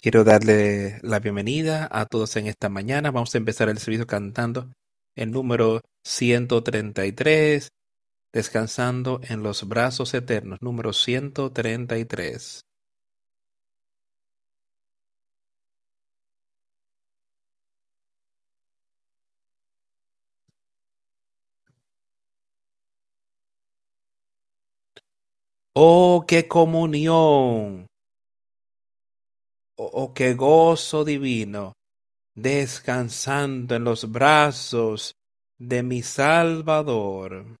Quiero darle la bienvenida a todos en esta mañana. Vamos a empezar el servicio cantando el número 133, descansando en los brazos eternos, número 133. Oh, qué comunión, oh, oh, qué gozo divino, descansando en los brazos de mi Salvador.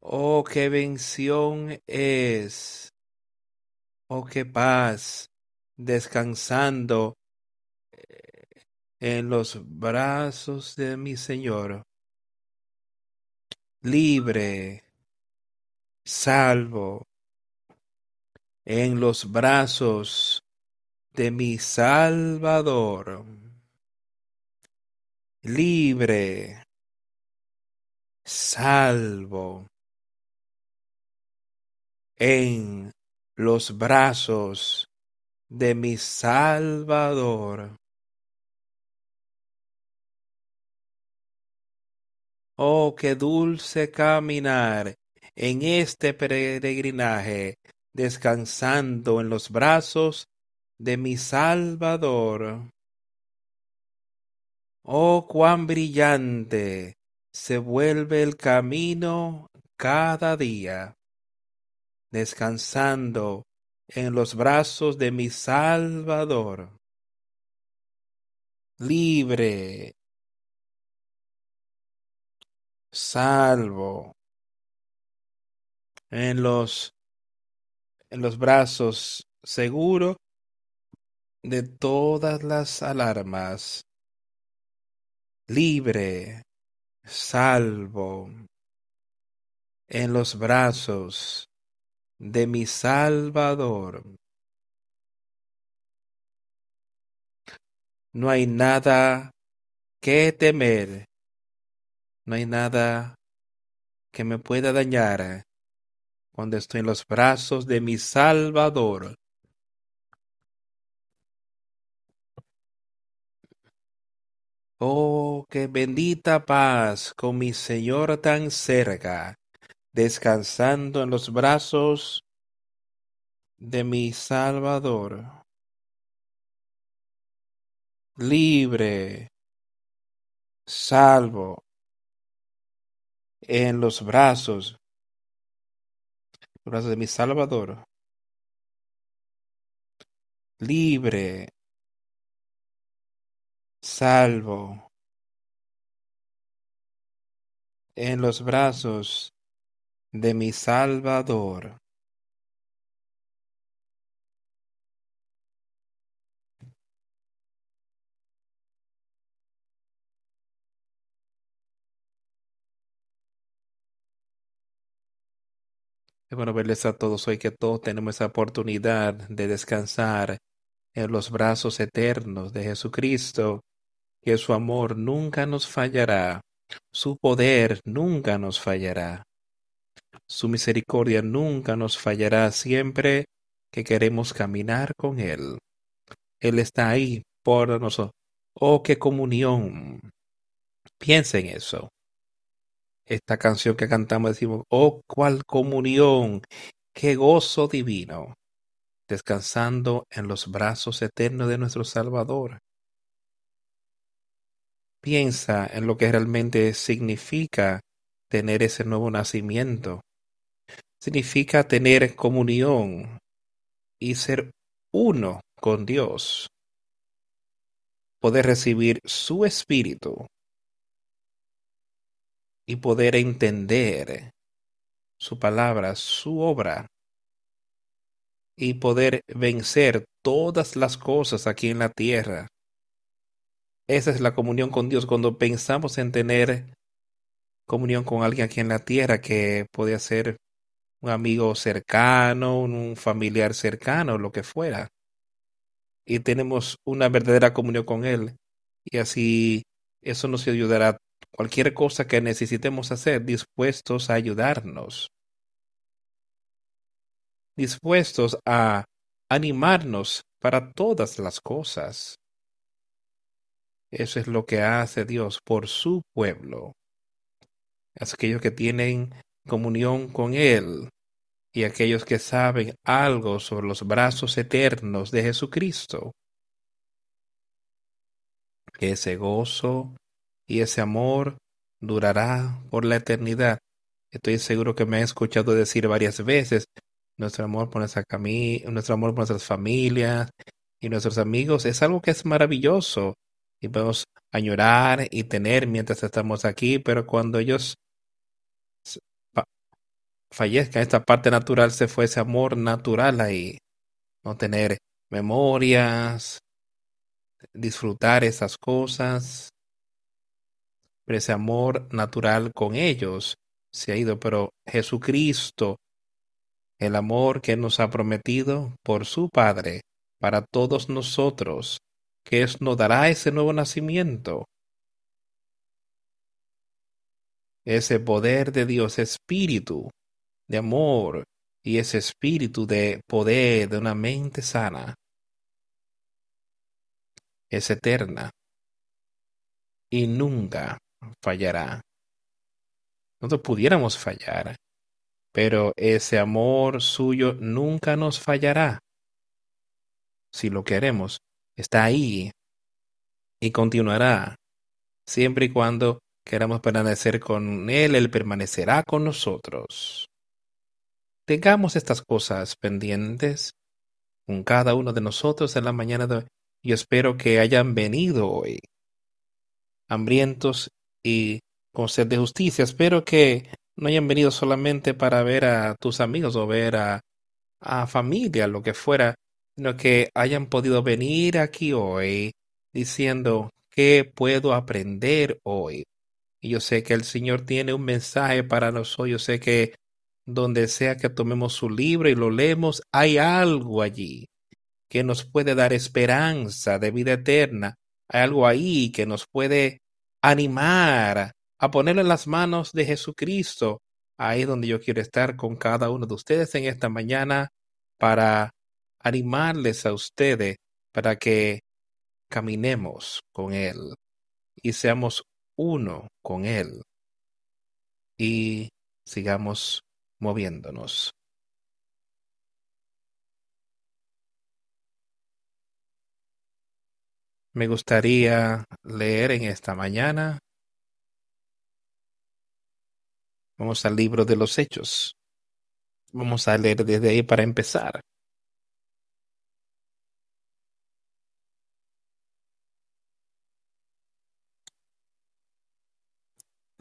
Oh, qué bendición es, oh, qué paz, descansando en los brazos de mi Señor. Libre, salvo, en los brazos de mi Salvador. Libre, salvo, en los brazos de mi Salvador. Oh, qué dulce caminar en este peregrinaje, descansando en los brazos de mi Salvador. Oh, cuán brillante se vuelve el camino cada día, descansando en los brazos de mi Salvador. Libre, salvo en los en los brazos seguro de todas las alarmas. Libre salvo en los brazos de mi Salvador. No hay nada que temer, no hay nada que me pueda dañar cuando estoy en los brazos de mi Salvador. Oh, qué bendita paz con mi Señor tan cerca, descansando en los brazos de mi Salvador. Libre, salvo, en los brazos, brazos de mi Salvador. Libre, salvo, en los brazos de mi Salvador. Es bueno verles a todos hoy que todos tenemos esa oportunidad de descansar en los brazos eternos de Jesucristo, que su amor nunca nos fallará, su poder nunca nos fallará, su misericordia nunca nos fallará siempre que queremos caminar con Él. Él está ahí por nosotros. Oh, qué comunión. Piensa en eso esta canción que cantamos decimos, oh, cuál comunión, qué gozo divino, descansando en los brazos eternos de nuestro Salvador. Piensa en lo que realmente significa tener ese nuevo nacimiento. Significa tener comunión y ser uno con Dios. Poder recibir su espíritu y poder entender su palabra, su obra, y poder vencer todas las cosas aquí en la tierra. Esa es la comunión con Dios cuando pensamos en tener comunión con alguien aquí en la tierra que puede ser un amigo cercano, un familiar cercano, lo que fuera. Y tenemos una verdadera comunión con Él. Y así eso nos ayudará cualquier cosa que necesitemos hacer, dispuestos a ayudarnos. dispuestos a animarnos para todas las cosas. Eso es lo que hace Dios por su pueblo. Aquellos que tienen comunión con Él y aquellos que saben algo sobre los brazos eternos de Jesucristo. Ese gozo y ese amor durará por la eternidad. Estoy seguro que me he escuchado decir varias veces nuestro amor por nuestra nuestro amor por nuestras familias y nuestros amigos es algo que es maravilloso y podemos añorar y tener mientras estamos aquí, pero cuando ellos fallezcan, esta parte natural se fue ese amor natural ahí, no tener memorias, disfrutar esas cosas, pero ese amor natural con ellos se ha ido, pero Jesucristo, el amor que nos ha prometido por su Padre para todos nosotros, que es, nos dará ese nuevo nacimiento. Ese poder de Dios, espíritu de amor y ese espíritu de poder de una mente sana es eterna y nunca fallará. Nosotros pudiéramos fallar, pero ese amor suyo nunca nos fallará. Si lo queremos, está ahí y continuará. Siempre y cuando queramos permanecer con Él, Él permanecerá con nosotros. Tengamos estas cosas pendientes con cada uno de nosotros en la mañana de hoy. Y espero que hayan venido hoy hambrientos y con sed de justicia. Espero que no hayan venido solamente para ver a tus amigos o ver a, a familia, lo que fuera, sino que hayan podido venir aquí hoy diciendo qué puedo aprender hoy. Y yo sé que el Señor tiene un mensaje para nosotros. Yo sé que donde sea que tomemos su libro y lo leemos, hay algo allí que nos puede dar esperanza de vida eterna. Hay algo ahí que nos puede animar a ponerlo en las manos de Jesucristo. Ahí donde yo quiero estar con cada uno de ustedes en esta mañana para animarles a ustedes para que caminemos con Él y seamos uno con Él y sigamos moviéndonos. Me gustaría leer en esta mañana. Vamos al libro de los Hechos. Vamos a leer desde ahí para empezar.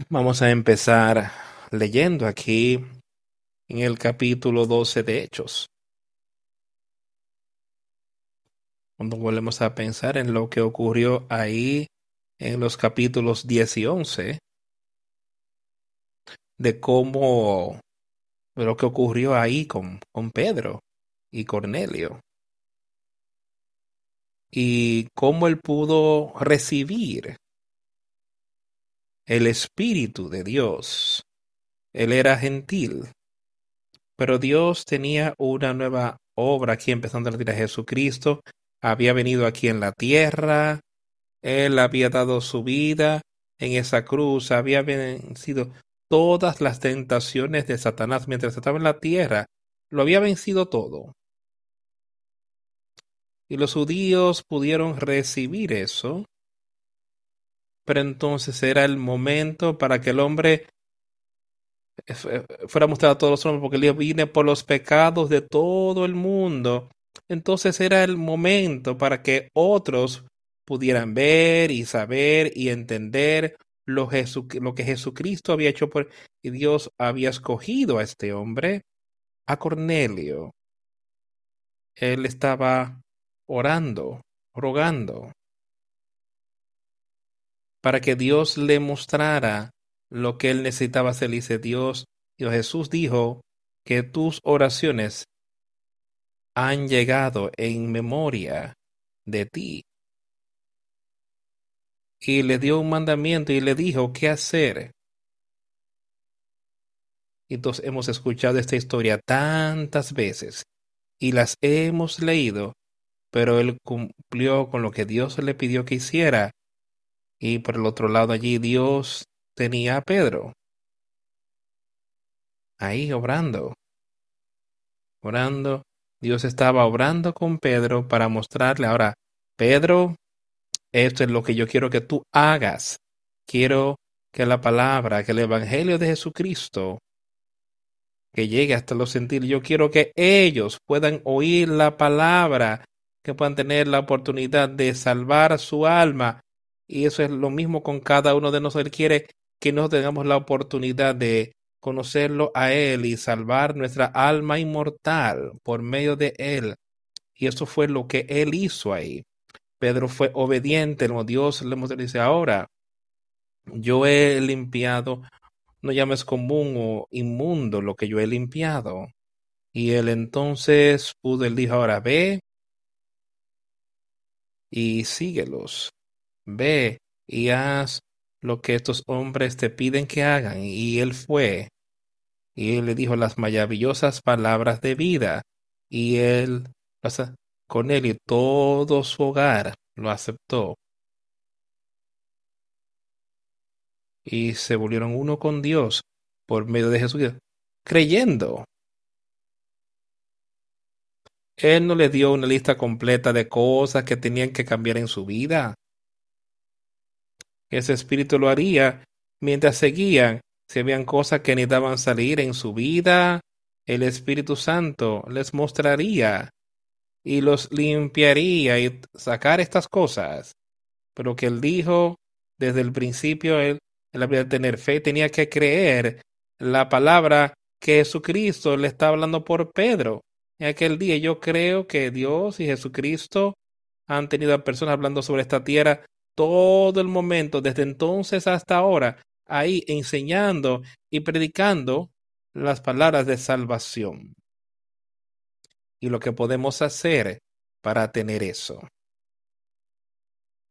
Vamos a empezar leyendo aquí en el capítulo 12 de Hechos. Cuando volvemos a pensar en lo que ocurrió ahí en los capítulos 10 y 11, de cómo lo que ocurrió ahí con, con Pedro y Cornelio, y cómo él pudo recibir el Espíritu de Dios. Él era gentil, pero Dios tenía una nueva obra aquí empezando a decir a Jesucristo. Había venido aquí en la tierra, Él había dado su vida en esa cruz, había vencido todas las tentaciones de Satanás mientras estaba en la tierra, lo había vencido todo. Y los judíos pudieron recibir eso pero entonces era el momento para que el hombre fuera mostrado a todos los hombres, porque él vine por los pecados de todo el mundo. Entonces era el momento para que otros pudieran ver y saber y entender lo, lo que Jesucristo había hecho por y Dios había escogido a este hombre, a Cornelio. Él estaba orando, rogando para que Dios le mostrara lo que él necesitaba hacer. Dice Dios, Dios Jesús dijo que tus oraciones han llegado en memoria de ti. Y le dio un mandamiento y le dijo qué hacer. Y todos hemos escuchado esta historia tantas veces y las hemos leído, pero él cumplió con lo que Dios le pidió que hiciera. Y por el otro lado allí Dios tenía a Pedro ahí obrando, orando. Dios estaba obrando con Pedro para mostrarle ahora, Pedro, esto es lo que yo quiero que tú hagas. Quiero que la palabra, que el Evangelio de Jesucristo, que llegue hasta los sentidos, yo quiero que ellos puedan oír la palabra, que puedan tener la oportunidad de salvar su alma. Y eso es lo mismo con cada uno de nosotros. Él quiere que nos tengamos la oportunidad de conocerlo a Él y salvar nuestra alma inmortal por medio de Él. Y eso fue lo que Él hizo ahí. Pedro fue obediente, como Dios le dice ahora, yo he limpiado, no llames común o inmundo lo que yo he limpiado. Y él entonces pudo, él dijo, ahora ve y síguelos, ve y haz lo que estos hombres te piden que hagan. Y él fue. Y él le dijo las maravillosas palabras de vida. Y él, con él y todo su hogar lo aceptó. Y se volvieron uno con Dios por medio de Jesús, creyendo. Él no le dio una lista completa de cosas que tenían que cambiar en su vida. Ese espíritu lo haría mientras seguían. Si habían cosas que necesitaban salir en su vida, el Espíritu Santo les mostraría y los limpiaría y sacar estas cosas. Pero que él dijo desde el principio, él, él había tener fe, tenía que creer la palabra que Jesucristo le está hablando por Pedro. En aquel día yo creo que Dios y Jesucristo han tenido a personas hablando sobre esta tierra todo el momento, desde entonces hasta ahora, ahí enseñando y predicando las palabras de salvación. Y lo que podemos hacer para tener eso.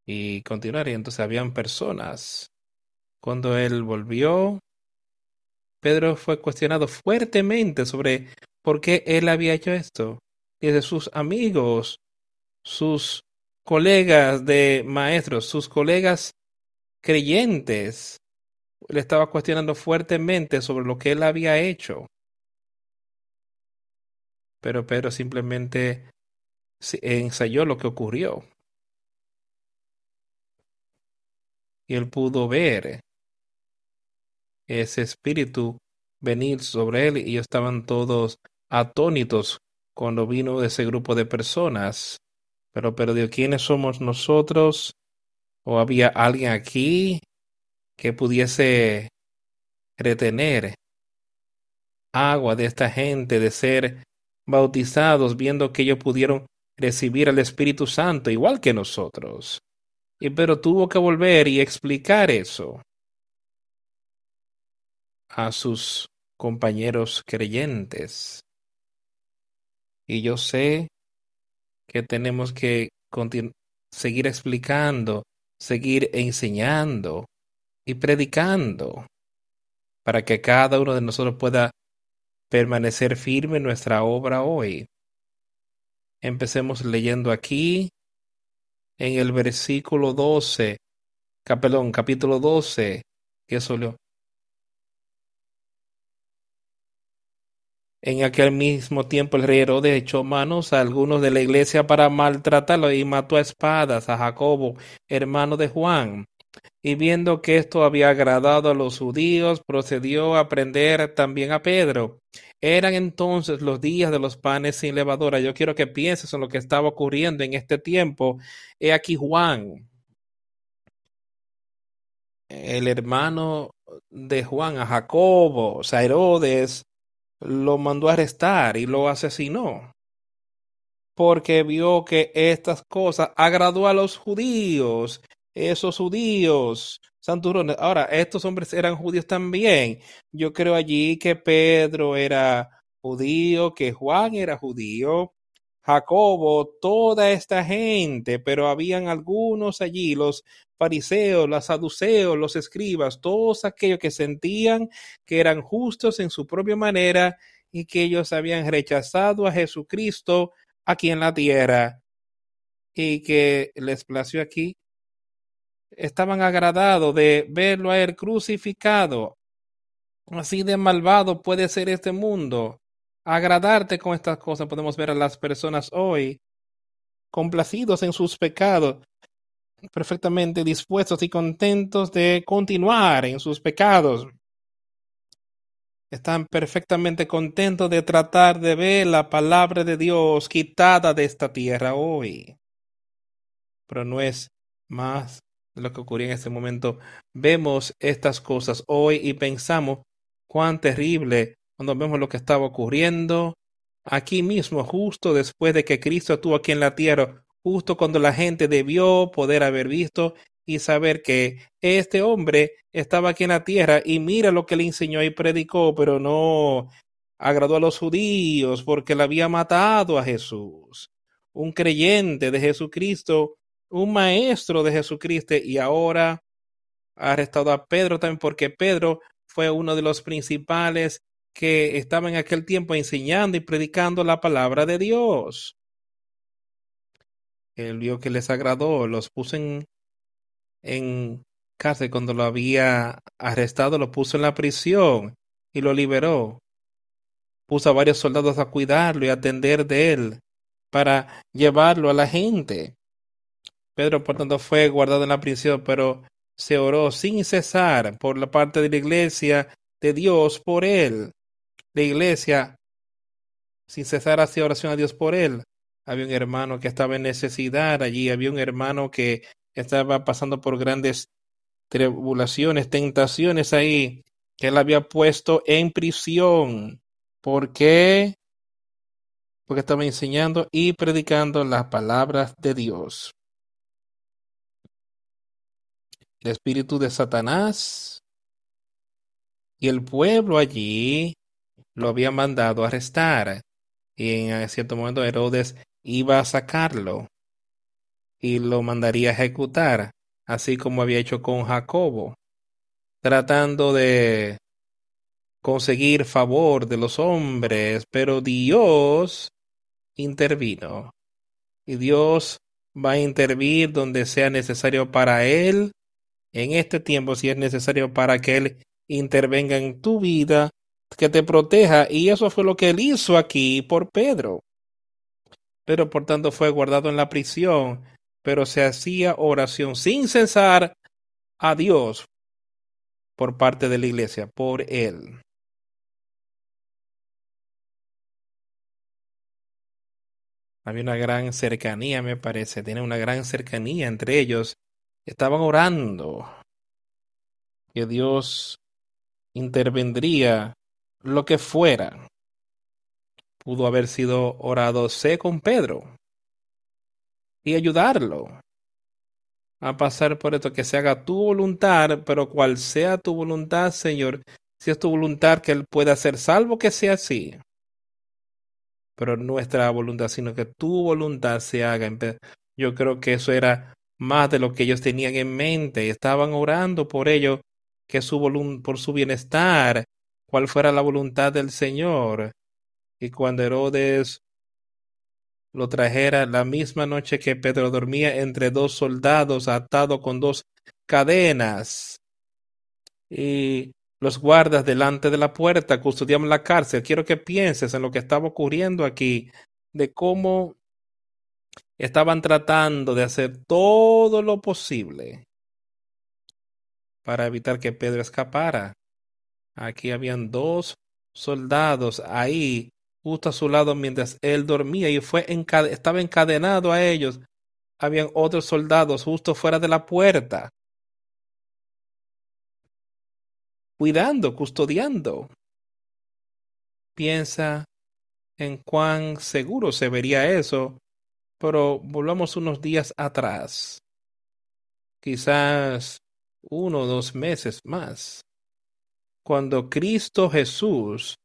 Y continuar, y entonces habían personas. Cuando él volvió, Pedro fue cuestionado fuertemente sobre por qué él había hecho esto. Y de sus amigos, sus colegas de maestros, sus colegas creyentes, le estaba cuestionando fuertemente sobre lo que él había hecho. Pero Pedro simplemente ensayó lo que ocurrió. Y él pudo ver ese espíritu venir sobre él y estaban todos atónitos cuando vino ese grupo de personas pero perdió quiénes somos nosotros o había alguien aquí que pudiese retener agua de esta gente, de ser bautizados, viendo que ellos pudieron recibir al Espíritu Santo igual que nosotros. Y pero tuvo que volver y explicar eso a sus compañeros creyentes. Y yo sé que tenemos que seguir explicando, seguir enseñando y predicando para que cada uno de nosotros pueda permanecer firme en nuestra obra hoy. Empecemos leyendo aquí en el versículo 12, capelón, capítulo 12, que solo En aquel mismo tiempo el rey Herodes echó manos a algunos de la iglesia para maltratarlo y mató a espadas a Jacobo, hermano de Juan. Y viendo que esto había agradado a los judíos, procedió a prender también a Pedro. Eran entonces los días de los panes sin levadura. Yo quiero que pienses en lo que estaba ocurriendo en este tiempo. He aquí Juan, el hermano de Juan, a Jacobo, Herodes, lo mandó a arrestar y lo asesinó, porque vio que estas cosas agradó a los judíos, esos judíos, santurones. Ahora, estos hombres eran judíos también. Yo creo allí que Pedro era judío, que Juan era judío, Jacobo, toda esta gente, pero habían algunos allí, los fariseos, los saduceos, los escribas, todos aquellos que sentían que eran justos en su propia manera y que ellos habían rechazado a Jesucristo aquí en la tierra y que les plació aquí, estaban agradados de verlo a él crucificado. Así de malvado puede ser este mundo. Agradarte con estas cosas podemos ver a las personas hoy complacidos en sus pecados, perfectamente dispuestos y contentos de continuar en sus pecados. Están perfectamente contentos de tratar de ver la palabra de Dios quitada de esta tierra hoy. Pero no es más lo que ocurría en este momento. Vemos estas cosas hoy y pensamos cuán terrible cuando vemos lo que estaba ocurriendo aquí mismo, justo después de que Cristo estuvo aquí en la tierra, justo cuando la gente debió poder haber visto y saber que este hombre estaba aquí en la tierra y mira lo que le enseñó y predicó, pero no agradó a los judíos porque le había matado a Jesús. Un creyente de Jesucristo, un maestro de Jesucristo y ahora ha arrestado a Pedro también porque Pedro fue uno de los principales que estaba en aquel tiempo enseñando y predicando la palabra de Dios. Él vio que les agradó, los puso en, en cárcel cuando lo había arrestado, lo puso en la prisión y lo liberó. Puso a varios soldados a cuidarlo y atender de él para llevarlo a la gente. Pedro, por tanto, fue guardado en la prisión, pero se oró sin cesar por la parte de la iglesia de Dios por él la iglesia sin cesar hacía oración a Dios por él. Había un hermano que estaba en necesidad allí, había un hermano que estaba pasando por grandes tribulaciones, tentaciones ahí, que él había puesto en prisión. ¿Por qué? Porque estaba enseñando y predicando las palabras de Dios. Espíritu de Satanás. Y el pueblo allí lo había mandado arrestar. Y en cierto momento Herodes iba a sacarlo y lo mandaría a ejecutar, así como había hecho con Jacobo, tratando de conseguir favor de los hombres, pero Dios intervino. Y Dios va a intervenir donde sea necesario para él en este tiempo, si es necesario para que él intervenga en tu vida que te proteja. Y eso fue lo que él hizo aquí por Pedro. Pero por tanto fue guardado en la prisión, pero se hacía oración sin cesar a Dios por parte de la iglesia, por él. Había una gran cercanía, me parece, tiene una gran cercanía entre ellos. Estaban orando que Dios intervendría lo que fuera, pudo haber sido orado sé con Pedro y ayudarlo a pasar por esto, que se haga tu voluntad, pero cual sea tu voluntad, Señor, si es tu voluntad que Él pueda ser salvo, que sea así. Pero nuestra voluntad, sino que tu voluntad se haga. Yo creo que eso era más de lo que ellos tenían en mente. Estaban orando por ello, que su por su bienestar cuál fuera la voluntad del Señor. Y cuando Herodes lo trajera la misma noche que Pedro dormía entre dos soldados atado con dos cadenas y los guardas delante de la puerta custodiaban la cárcel. Quiero que pienses en lo que estaba ocurriendo aquí, de cómo estaban tratando de hacer todo lo posible para evitar que Pedro escapara. Aquí habían dos soldados ahí, justo a su lado mientras él dormía y fue estaba encadenado a ellos. Habían otros soldados justo fuera de la puerta, cuidando, custodiando. Piensa en cuán seguro se vería eso, pero volvamos unos días atrás, quizás uno o dos meses más cuando Cristo Jesús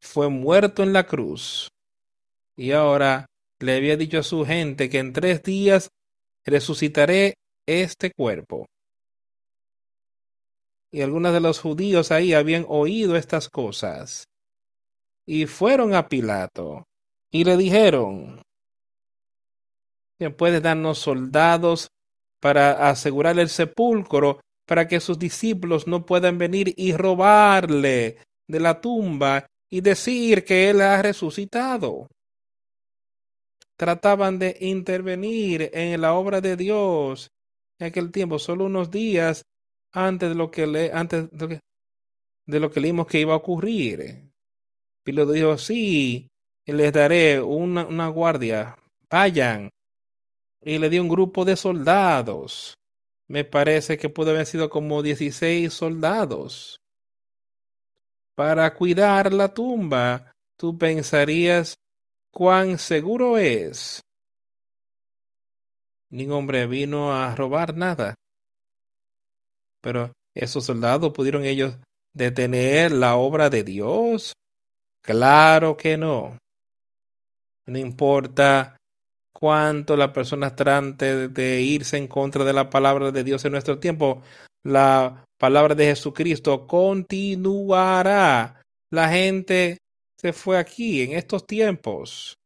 fue muerto en la cruz y ahora le había dicho a su gente que en tres días resucitaré este cuerpo. Y algunos de los judíos ahí habían oído estas cosas. Y fueron a Pilato y le dijeron, puedes darnos soldados para asegurar el sepulcro para que sus discípulos no puedan venir y robarle de la tumba y decir que él ha resucitado. Trataban de intervenir en la obra de Dios en aquel tiempo, solo unos días antes de lo que le, antes que, de lo que leímos que iba a ocurrir. Piloto dijo, sí, les daré una, una guardia, vayan. Y le dio un grupo de soldados. Me parece que pudo haber sido como 16 soldados. Para cuidar la tumba, tú pensarías cuán seguro es. Ningún hombre vino a robar nada. Pero esos soldados pudieron ellos detener la obra de Dios. Claro que no. No importa cuánto las personas trate de irse en contra de la palabra de Dios en nuestro tiempo, la palabra de Jesucristo continuará. La gente se fue aquí en estos tiempos,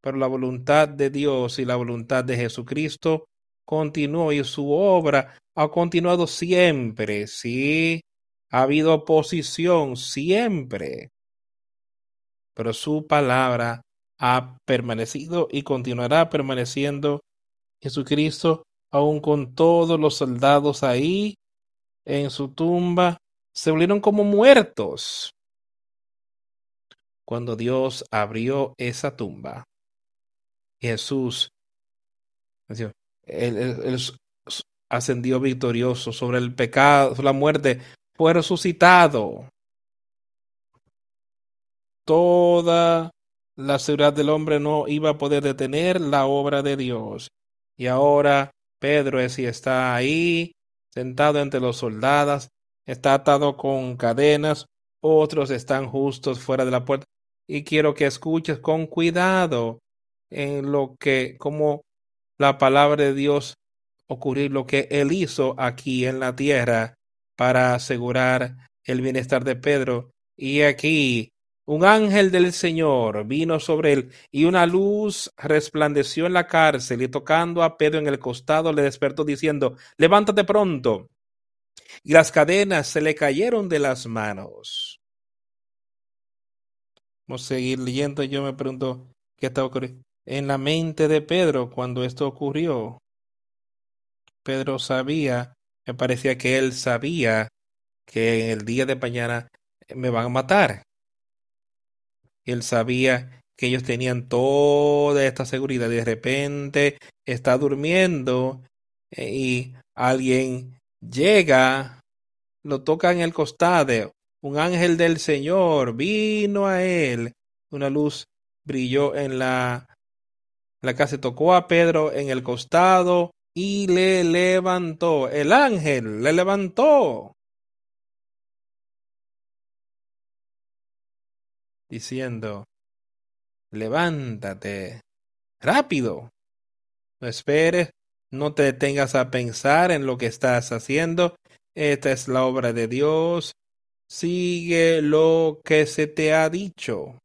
pero la voluntad de Dios y la voluntad de Jesucristo continuó y su obra ha continuado siempre. Sí, ha habido oposición siempre, pero su palabra ha permanecido y continuará permaneciendo. Jesucristo, aun con todos los soldados ahí en su tumba, se volvieron como muertos. Cuando Dios abrió esa tumba, Jesús ascendió victorioso sobre el pecado, sobre la muerte, fue resucitado. Toda la seguridad del hombre no iba a poder detener la obra de Dios. Y ahora Pedro es y está ahí, sentado entre los soldados, está atado con cadenas, otros están justos fuera de la puerta. Y quiero que escuches con cuidado en lo que, como la palabra de Dios ocurrir lo que él hizo aquí en la tierra para asegurar el bienestar de Pedro. Y aquí un ángel del Señor vino sobre él y una luz resplandeció en la cárcel y tocando a Pedro en el costado le despertó diciendo, levántate pronto. Y las cadenas se le cayeron de las manos. Vamos a seguir leyendo. Yo me pregunto qué está ocurriendo en la mente de Pedro cuando esto ocurrió. Pedro sabía, me parecía que él sabía que el día de mañana me van a matar. Él sabía que ellos tenían toda esta seguridad. De repente está durmiendo eh, y alguien llega, lo toca en el costado. Un ángel del Señor vino a él. Una luz brilló en la, la casa, tocó a Pedro en el costado y le levantó. El ángel le levantó. Diciendo, levántate, rápido, no esperes, no te detengas a pensar en lo que estás haciendo, esta es la obra de Dios, sigue lo que se te ha dicho.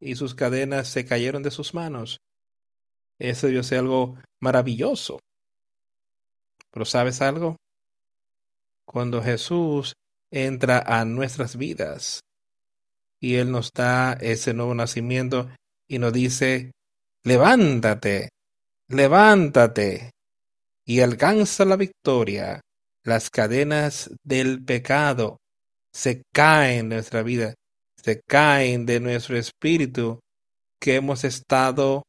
Y sus cadenas se cayeron de sus manos. Eso yo sé algo maravilloso. Pero ¿sabes algo? Cuando Jesús entra a nuestras vidas, y Él nos da ese nuevo nacimiento y nos dice, levántate, levántate y alcanza la victoria. Las cadenas del pecado se caen de nuestra vida, se caen de nuestro espíritu que hemos estado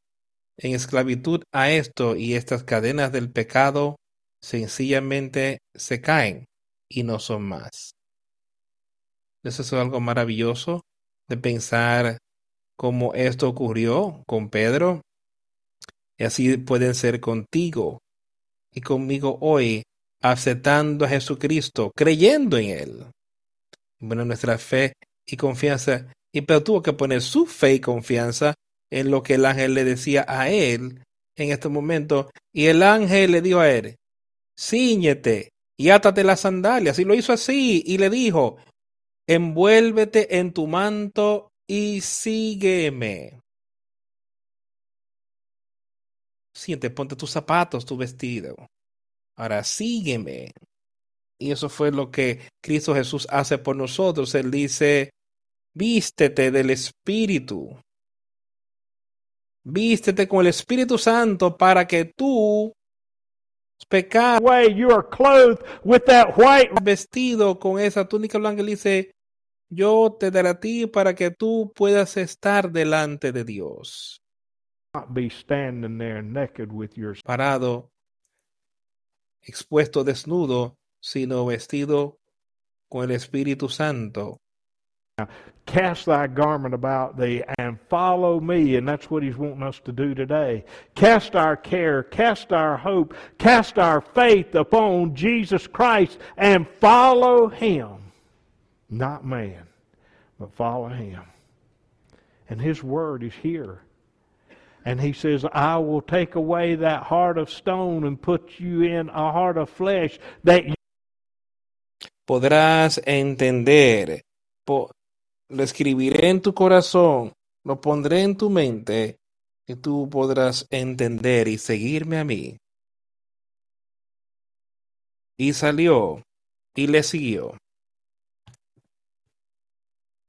en esclavitud a esto y estas cadenas del pecado sencillamente se caen y no son más. Eso es algo maravilloso de pensar cómo esto ocurrió con Pedro. Y así pueden ser contigo y conmigo hoy, aceptando a Jesucristo, creyendo en Él. Bueno, nuestra fe y confianza, y Pedro tuvo que poner su fe y confianza en lo que el ángel le decía a él en este momento. Y el ángel le dijo a él, ciñete y átate las sandalias. Y lo hizo así y le dijo, envuélvete en tu manto y sígueme. Siente, ponte tus zapatos, tu vestido. Ahora sígueme. Y eso fue lo que Cristo Jesús hace por nosotros. Él dice, vístete del Espíritu. Vístete con el Espíritu Santo para que tú way you are clothed with that white vestido con esa túnica blanca. Él dice, yo te daré a ti para que tú puedas estar delante de Dios. not be standing there naked with your Parado, expuesto desnudo, sino vestido con el Espíritu Santo. cast thy garment about thee and follow me and that's what he's wanting us to do today cast our care cast our hope cast our faith upon jesus christ and follow him not man but follow him and his word is here and he says i will take away that heart of stone and put you in a heart of flesh that Podrás entender, po- lo escribiré en tu corazón, lo pondré en tu mente, y tú podrás entender y seguirme a mí. Y salió y le siguió.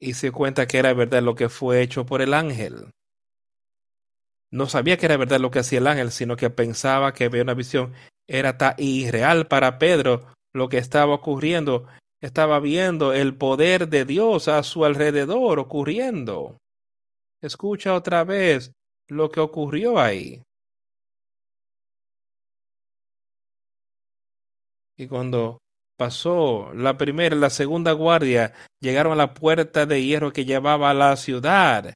Y se cuenta que era verdad lo que fue hecho por el ángel. No sabía que era verdad lo que hacía el ángel, sino que pensaba que veía una visión. Era tan irreal para Pedro lo que estaba ocurriendo. Estaba viendo el poder de Dios a su alrededor ocurriendo. Escucha otra vez lo que ocurrió ahí. Y cuando pasó la primera y la segunda guardia, llegaron a la puerta de hierro que llevaba a la ciudad,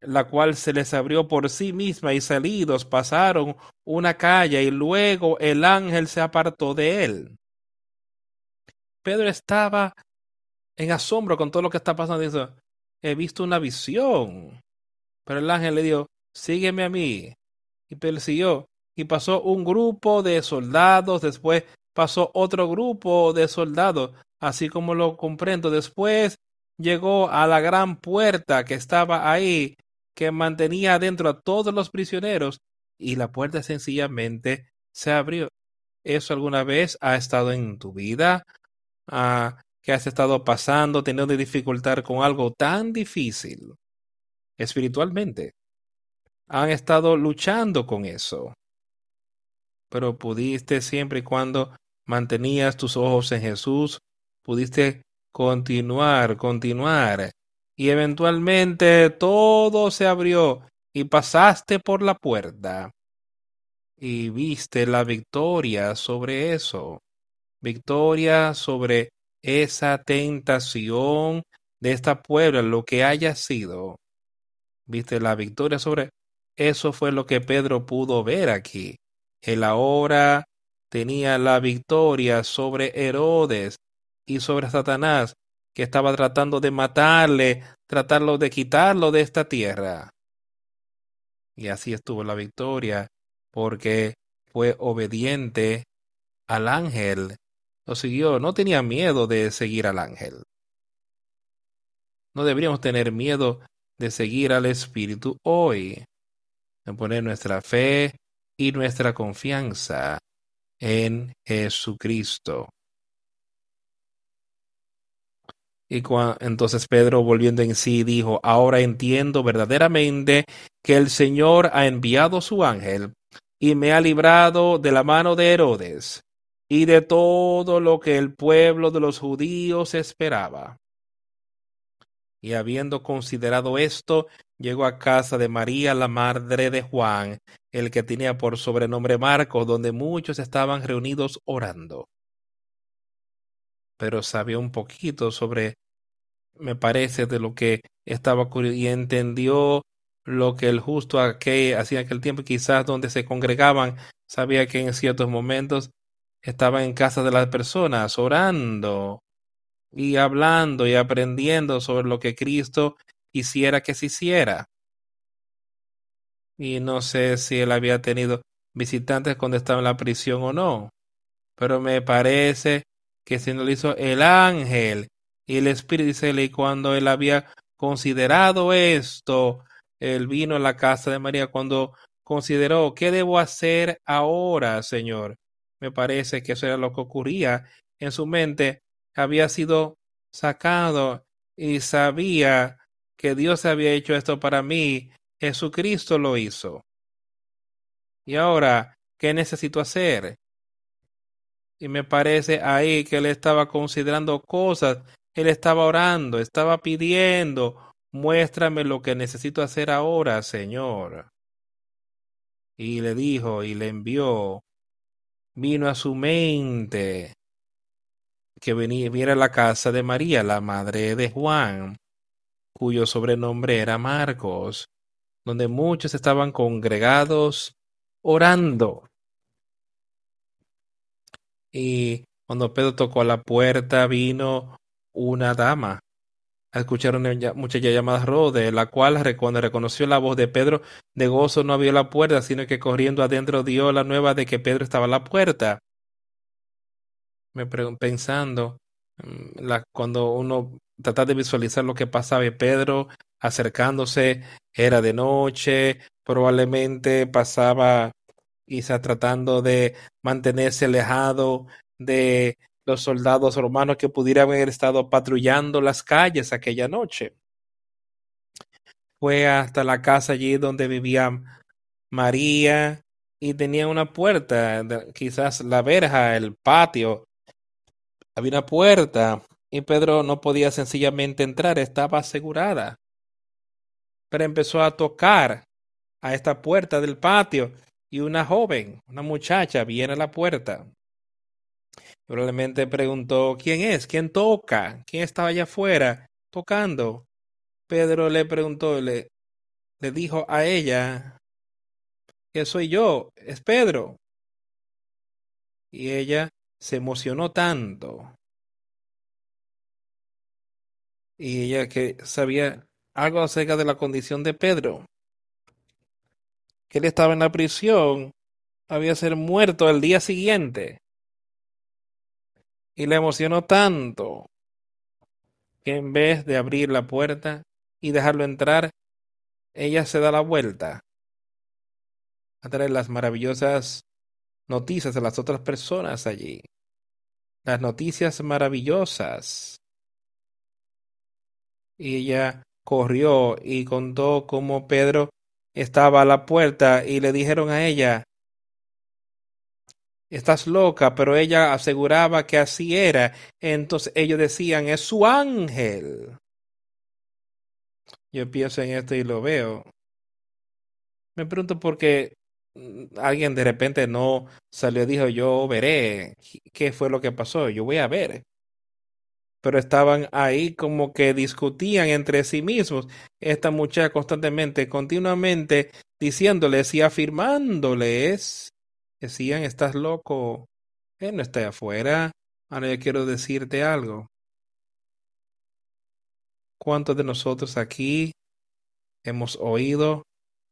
la cual se les abrió por sí misma y salidos pasaron una calle y luego el ángel se apartó de él. Pedro estaba en asombro con todo lo que está pasando. Dice, he visto una visión. Pero el ángel le dijo, sígueme a mí. Y Pedro siguió. Y pasó un grupo de soldados, después pasó otro grupo de soldados, así como lo comprendo. Después llegó a la gran puerta que estaba ahí, que mantenía adentro a todos los prisioneros, y la puerta sencillamente se abrió. ¿Eso alguna vez ha estado en tu vida? Ah, que has estado pasando, teniendo dificultad con algo tan difícil espiritualmente. Han estado luchando con eso. Pero pudiste siempre y cuando mantenías tus ojos en Jesús, pudiste continuar, continuar. Y eventualmente todo se abrió y pasaste por la puerta. Y viste la victoria sobre eso victoria sobre esa tentación de esta puebla, lo que haya sido. Viste la victoria sobre eso fue lo que Pedro pudo ver aquí. Él ahora tenía la victoria sobre Herodes y sobre Satanás, que estaba tratando de matarle, tratarlo de quitarlo de esta tierra. Y así estuvo la victoria, porque fue obediente al ángel lo siguió, no tenía miedo de seguir al ángel. No deberíamos tener miedo de seguir al Espíritu hoy, de poner nuestra fe y nuestra confianza en Jesucristo. Y entonces Pedro, volviendo en sí, dijo, ahora entiendo verdaderamente que el Señor ha enviado su ángel y me ha librado de la mano de Herodes y de todo lo que el pueblo de los judíos esperaba. Y habiendo considerado esto, llegó a casa de María, la madre de Juan, el que tenía por sobrenombre Marcos, donde muchos estaban reunidos orando. Pero sabía un poquito sobre, me parece, de lo que estaba ocurriendo y entendió lo que el justo aquel, hacía en aquel tiempo, quizás donde se congregaban, sabía que en ciertos momentos estaban en casa de las personas orando y hablando y aprendiendo sobre lo que Cristo quisiera que se hiciera. Y no sé si él había tenido visitantes cuando estaba en la prisión o no, pero me parece que no lo hizo el ángel y el espíritu y cuando él había considerado esto, él vino a la casa de María cuando consideró qué debo hacer ahora, Señor. Me parece que eso era lo que ocurría en su mente. Había sido sacado y sabía que Dios había hecho esto para mí. Jesucristo lo hizo. Y ahora, ¿qué necesito hacer? Y me parece ahí que él estaba considerando cosas, él estaba orando, estaba pidiendo, muéstrame lo que necesito hacer ahora, Señor. Y le dijo y le envió, vino a su mente que viniera a la casa de María, la madre de Juan, cuyo sobrenombre era Marcos, donde muchos estaban congregados orando. Y cuando Pedro tocó la puerta, vino una dama a escuchar una muchacha llamada Rode, la cual cuando reconoció la voz de Pedro, de gozo no abrió la puerta, sino que corriendo adentro dio la nueva de que Pedro estaba a la puerta. Me pensando, mm, cuando uno trata de visualizar lo que pasaba, Pedro acercándose, era de noche, probablemente pasaba quizá tratando de mantenerse alejado de los soldados romanos que pudieran haber estado patrullando las calles aquella noche. Fue hasta la casa allí donde vivía María y tenía una puerta, quizás la verja, el patio. Había una puerta y Pedro no podía sencillamente entrar, estaba asegurada. Pero empezó a tocar a esta puerta del patio y una joven, una muchacha, viene a la puerta. Probablemente preguntó, ¿quién es? ¿Quién toca? ¿Quién estaba allá afuera tocando? Pedro le preguntó, le, le dijo a ella, que soy yo, es Pedro. Y ella se emocionó tanto. Y ella que sabía algo acerca de la condición de Pedro que él estaba en la prisión, había ser muerto el día siguiente. Y le emocionó tanto que en vez de abrir la puerta y dejarlo entrar, ella se da la vuelta a traer las maravillosas noticias a las otras personas allí. Las noticias maravillosas. Y ella corrió y contó cómo Pedro estaba a la puerta y le dijeron a ella, estás loca, pero ella aseguraba que así era. Entonces ellos decían, es su ángel. Yo pienso en esto y lo veo. Me pregunto por qué alguien de repente no salió y dijo, yo veré qué fue lo que pasó, yo voy a ver pero estaban ahí como que discutían entre sí mismos. Esta muchacha constantemente, continuamente diciéndoles y afirmándoles, decían, estás loco, él no está afuera. Ahora yo quiero decirte algo. ¿Cuántos de nosotros aquí hemos oído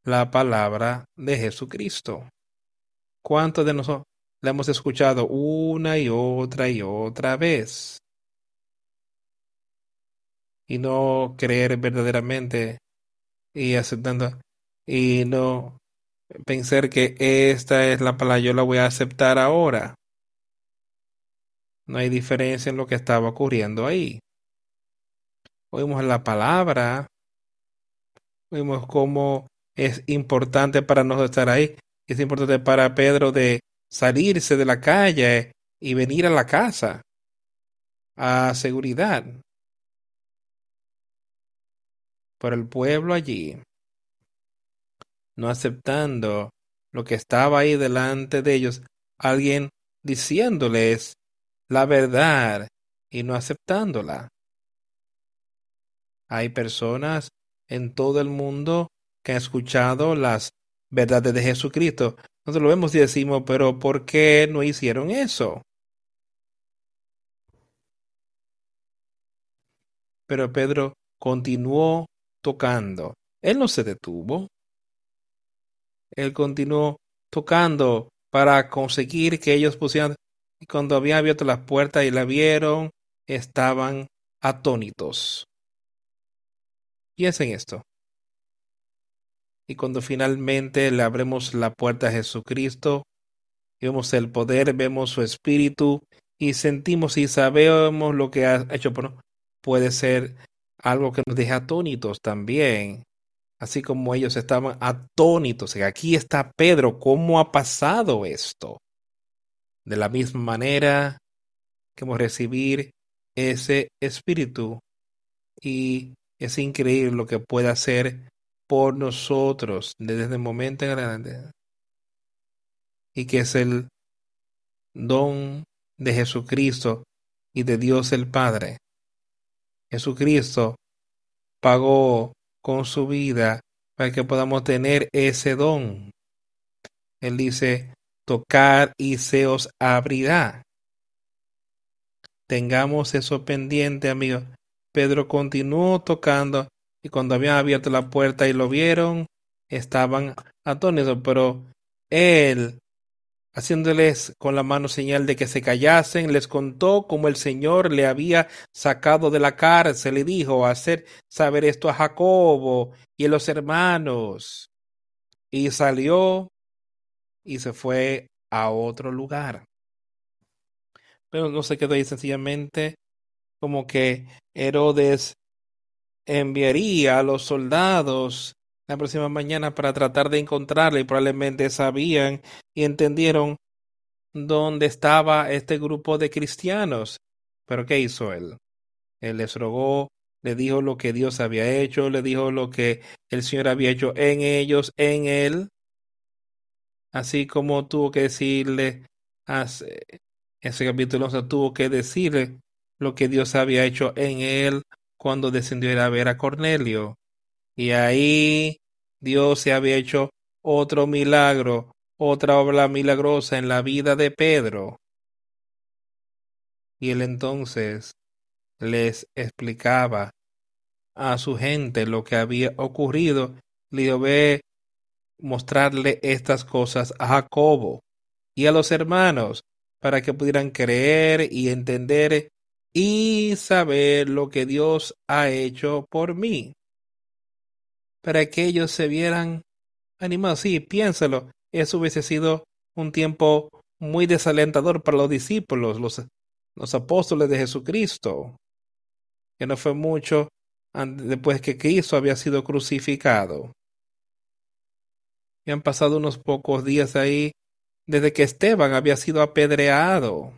la palabra de Jesucristo? ¿Cuántos de nosotros la hemos escuchado una y otra y otra vez? Y no creer verdaderamente y aceptando y no pensar que esta es la palabra, yo la voy a aceptar ahora. No hay diferencia en lo que estaba ocurriendo ahí. Oímos la palabra, oímos cómo es importante para nosotros estar ahí. Es importante para Pedro de salirse de la calle y venir a la casa a seguridad por el pueblo allí, no aceptando lo que estaba ahí delante de ellos, alguien diciéndoles la verdad y no aceptándola. Hay personas en todo el mundo que han escuchado las verdades de Jesucristo. Nosotros lo vemos y decimos, pero ¿por qué no hicieron eso? Pero Pedro continuó tocando. Él no se detuvo. él continuó tocando para conseguir que ellos pusieran. Y cuando habían abierto las puertas y la vieron, estaban atónitos. Piensen esto. Y cuando finalmente le abrimos la puerta a Jesucristo, vemos el poder, vemos su espíritu y sentimos y sabemos lo que ha hecho. puede ser algo que nos deja atónitos también así como ellos estaban atónitos. Y aquí está Pedro, ¿cómo ha pasado esto? De la misma manera que hemos recibir ese espíritu y es increíble lo que puede hacer por nosotros desde el momento en adelante y que es el don de Jesucristo y de Dios el Padre. Jesucristo pagó con su vida para que podamos tener ese don. Él dice, tocar y se os abrirá. Tengamos eso pendiente, amigos. Pedro continuó tocando y cuando habían abierto la puerta y lo vieron, estaban atónitos, pero él haciéndoles con la mano señal de que se callasen, les contó cómo el Señor le había sacado de la cárcel y dijo hacer saber esto a Jacobo y a los hermanos. Y salió y se fue a otro lugar. Pero no se quedó ahí sencillamente como que Herodes enviaría a los soldados la próxima mañana para tratar de encontrarle y probablemente sabían y entendieron dónde estaba este grupo de cristianos. Pero ¿qué hizo él? Él les rogó, le dijo lo que Dios había hecho, le dijo lo que el Señor había hecho en ellos, en él, así como tuvo que decirle, hace, ese capítulo 11 tuvo que decirle lo que Dios había hecho en él cuando descendió a ver a Cornelio. Y ahí Dios se había hecho otro milagro, otra obra milagrosa en la vida de Pedro. Y él entonces les explicaba a su gente lo que había ocurrido. Le dijo, ve mostrarle estas cosas a Jacobo y a los hermanos para que pudieran creer y entender y saber lo que Dios ha hecho por mí para que ellos se vieran animados. Sí, piénsalo, eso hubiese sido un tiempo muy desalentador para los discípulos, los, apóstoles de Jesucristo, que no fue mucho después que Cristo había sido crucificado. Y han pasado unos pocos días ahí desde que Esteban había sido apedreado.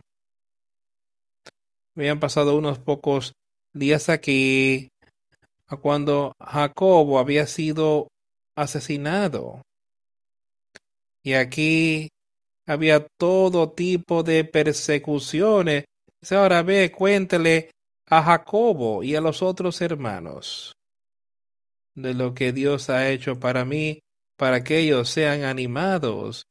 Habían pasado unos pocos días aquí cuando Jacobo había sido asesinado. Y aquí había todo tipo de persecuciones. Ahora ve, cuéntele a Jacobo y a los otros hermanos de lo que Dios ha hecho para mí, para que ellos sean animados.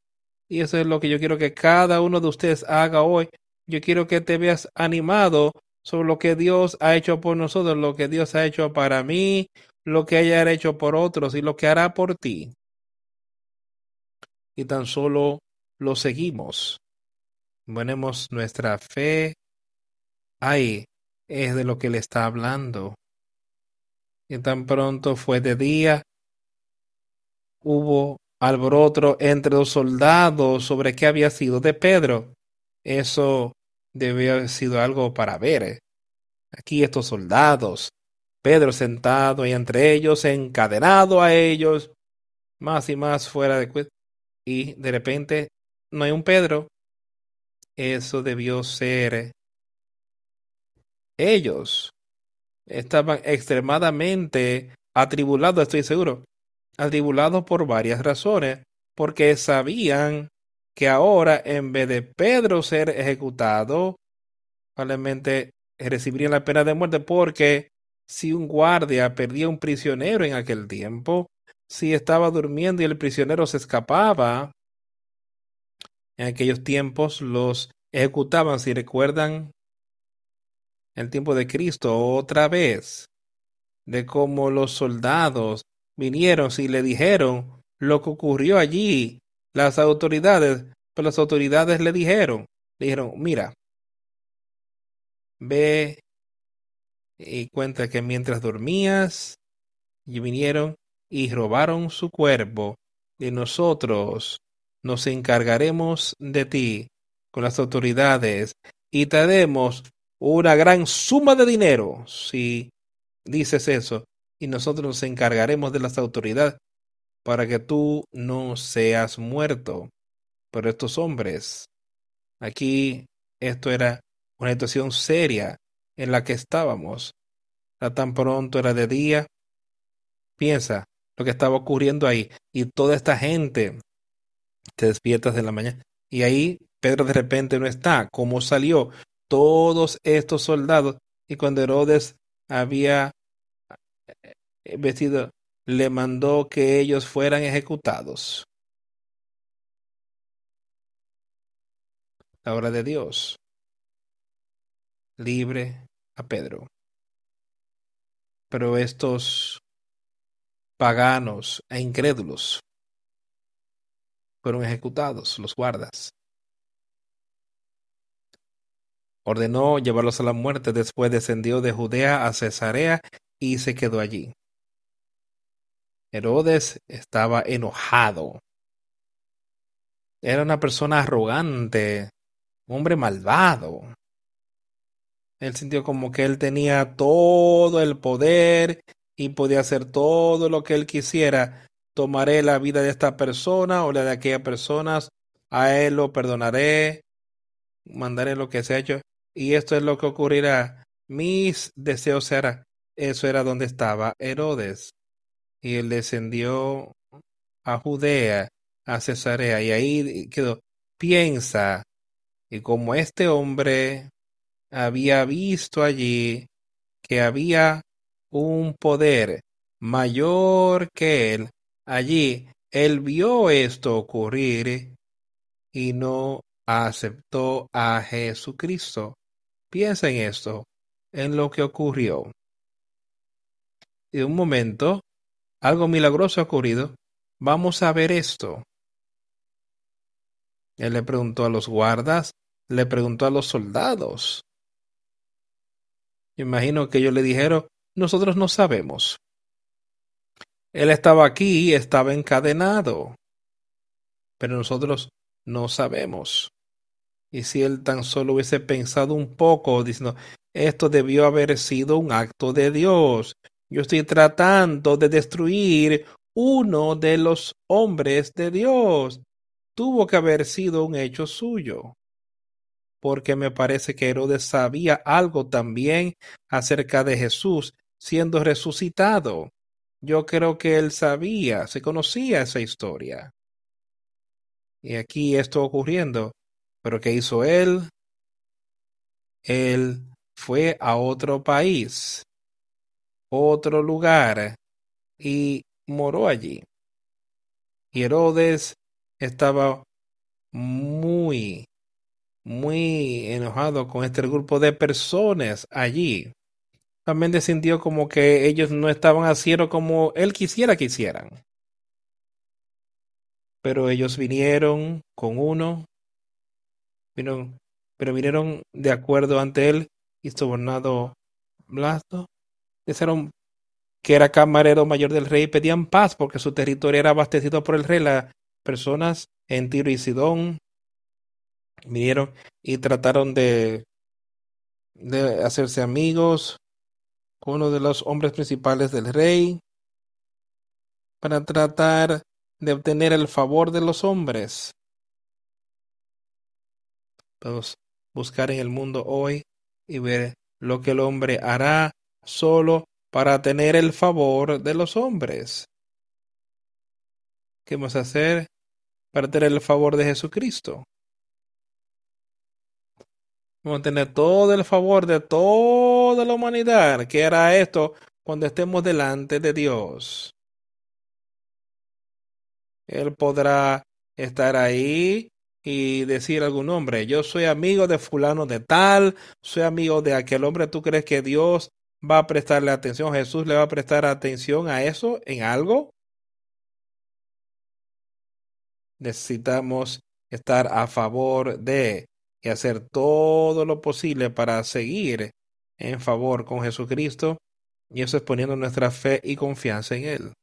Y eso es lo que yo quiero que cada uno de ustedes haga hoy. Yo quiero que te veas animado sobre lo que Dios ha hecho por nosotros, lo que Dios ha hecho para mí, lo que haya hecho por otros y lo que hará por ti. Y tan solo lo seguimos. Ponemos nuestra fe ahí, es de lo que le está hablando. Y tan pronto fue de día, hubo alboroto entre los soldados sobre qué había sido de Pedro. Eso Debe haber sido algo para ver. Eh. Aquí estos soldados, Pedro sentado y entre ellos, encadenado a ellos, más y más fuera de y de repente no hay un Pedro. Eso debió ser eh. ellos. Estaban extremadamente atribulados, estoy seguro. Atribulados por varias razones, porque sabían que ahora en vez de Pedro ser ejecutado, probablemente recibiría la pena de muerte porque si un guardia perdía un prisionero en aquel tiempo, si estaba durmiendo y el prisionero se escapaba, en aquellos tiempos los ejecutaban, si recuerdan el tiempo de Cristo otra vez, de cómo los soldados vinieron y le dijeron lo que ocurrió allí. Las autoridades, pero las autoridades le dijeron, dijeron, mira, ve y cuenta que mientras dormías, y vinieron y robaron su cuerpo, y nosotros nos encargaremos de ti con las autoridades y te demos una gran suma de dinero si dices eso, y nosotros nos encargaremos de las autoridades para que tú no seas muerto. Pero estos hombres, aquí esto era una situación seria en la que estábamos. tan pronto era de día. Piensa lo que estaba ocurriendo ahí. Y toda esta gente te despiertas de la mañana. Y ahí Pedro de repente no está. ¿Cómo salió? Todos estos soldados. Y cuando Herodes había eh, vestido, le mandó que ellos fueran ejecutados. La obra de Dios libre a Pedro. Pero estos paganos e incrédulos fueron ejecutados, los guardas. Ordenó llevarlos a la muerte, después descendió de Judea a Cesarea y se quedó allí. Herodes estaba enojado. Era una persona arrogante, un hombre malvado. Él sintió como que él tenía todo el poder y podía hacer todo lo que él quisiera. Tomaré la vida de esta persona o la de aquella persona, a él lo perdonaré, mandaré lo que se ha hecho. Y esto es lo que ocurrirá. Mis deseos eran, eso era donde estaba Herodes. Y él descendió a Judea, a Cesarea, y ahí quedó. Piensa, y como este hombre había visto allí que había un poder mayor que él. Allí él vio esto ocurrir y no aceptó a Jesucristo. Piensa en esto, en lo que ocurrió. Y un momento, algo milagroso ha ocurrido. Vamos a ver esto. Él le preguntó a los guardas, le preguntó a los soldados. Imagino que ellos le dijeron, nosotros no sabemos. Él estaba aquí, estaba encadenado, pero nosotros no sabemos. Y si él tan solo hubiese pensado un poco, diciendo, esto debió haber sido un acto de Dios. Yo estoy tratando de destruir uno de los hombres de Dios. Tuvo que haber sido un hecho suyo porque me parece que Herodes sabía algo también acerca de Jesús siendo resucitado. Yo creo que él sabía, se conocía esa historia. Y aquí esto ocurriendo. Pero ¿qué hizo él? Él fue a otro país, otro lugar, y moró allí. Y Herodes estaba muy muy enojado con este grupo de personas allí. También sintió como que ellos no estaban haciendo como él quisiera que hicieran. Pero ellos vinieron con uno, vino, pero vinieron de acuerdo ante él y sobornado Blasto. Dijeron que era camarero mayor del rey y pedían paz porque su territorio era abastecido por el rey. Las personas en Tiro y Sidón vinieron y trataron de, de hacerse amigos con uno de los hombres principales del rey para tratar de obtener el favor de los hombres. Podemos buscar en el mundo hoy y ver lo que el hombre hará solo para tener el favor de los hombres. ¿Qué vamos a hacer para tener el favor de Jesucristo? Vamos a tener todo el favor de toda la humanidad, que era esto cuando estemos delante de Dios. Él podrá estar ahí y decir algún nombre. Yo soy amigo de fulano de tal, soy amigo de aquel hombre. ¿Tú crees que Dios va a prestarle atención? ¿Jesús le va a prestar atención a eso en algo? necesitamos estar a favor de y hacer todo lo posible para seguir en favor con Jesucristo y eso es poniendo nuestra fe y confianza en Él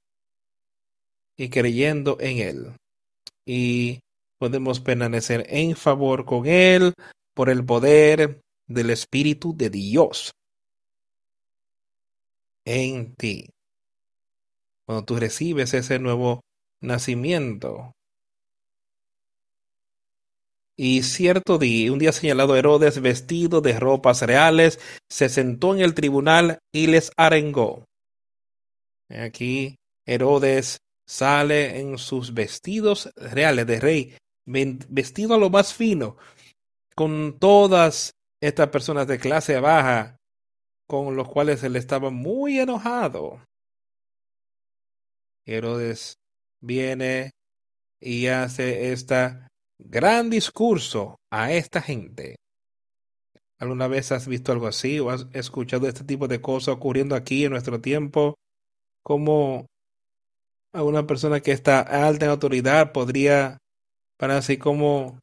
y creyendo en Él. Y podemos permanecer en favor con Él por el poder del Espíritu de Dios en ti. Cuando tú recibes ese nuevo nacimiento. Y cierto día, un día señalado, Herodes, vestido de ropas reales, se sentó en el tribunal y les arengó. Aquí Herodes sale en sus vestidos reales de rey, vestido a lo más fino, con todas estas personas de clase baja, con los cuales él estaba muy enojado. Herodes viene y hace este gran discurso a esta gente. ¿Alguna vez has visto algo así o has escuchado este tipo de cosas ocurriendo aquí en nuestro tiempo? Como a una persona que está alta en autoridad podría, para así como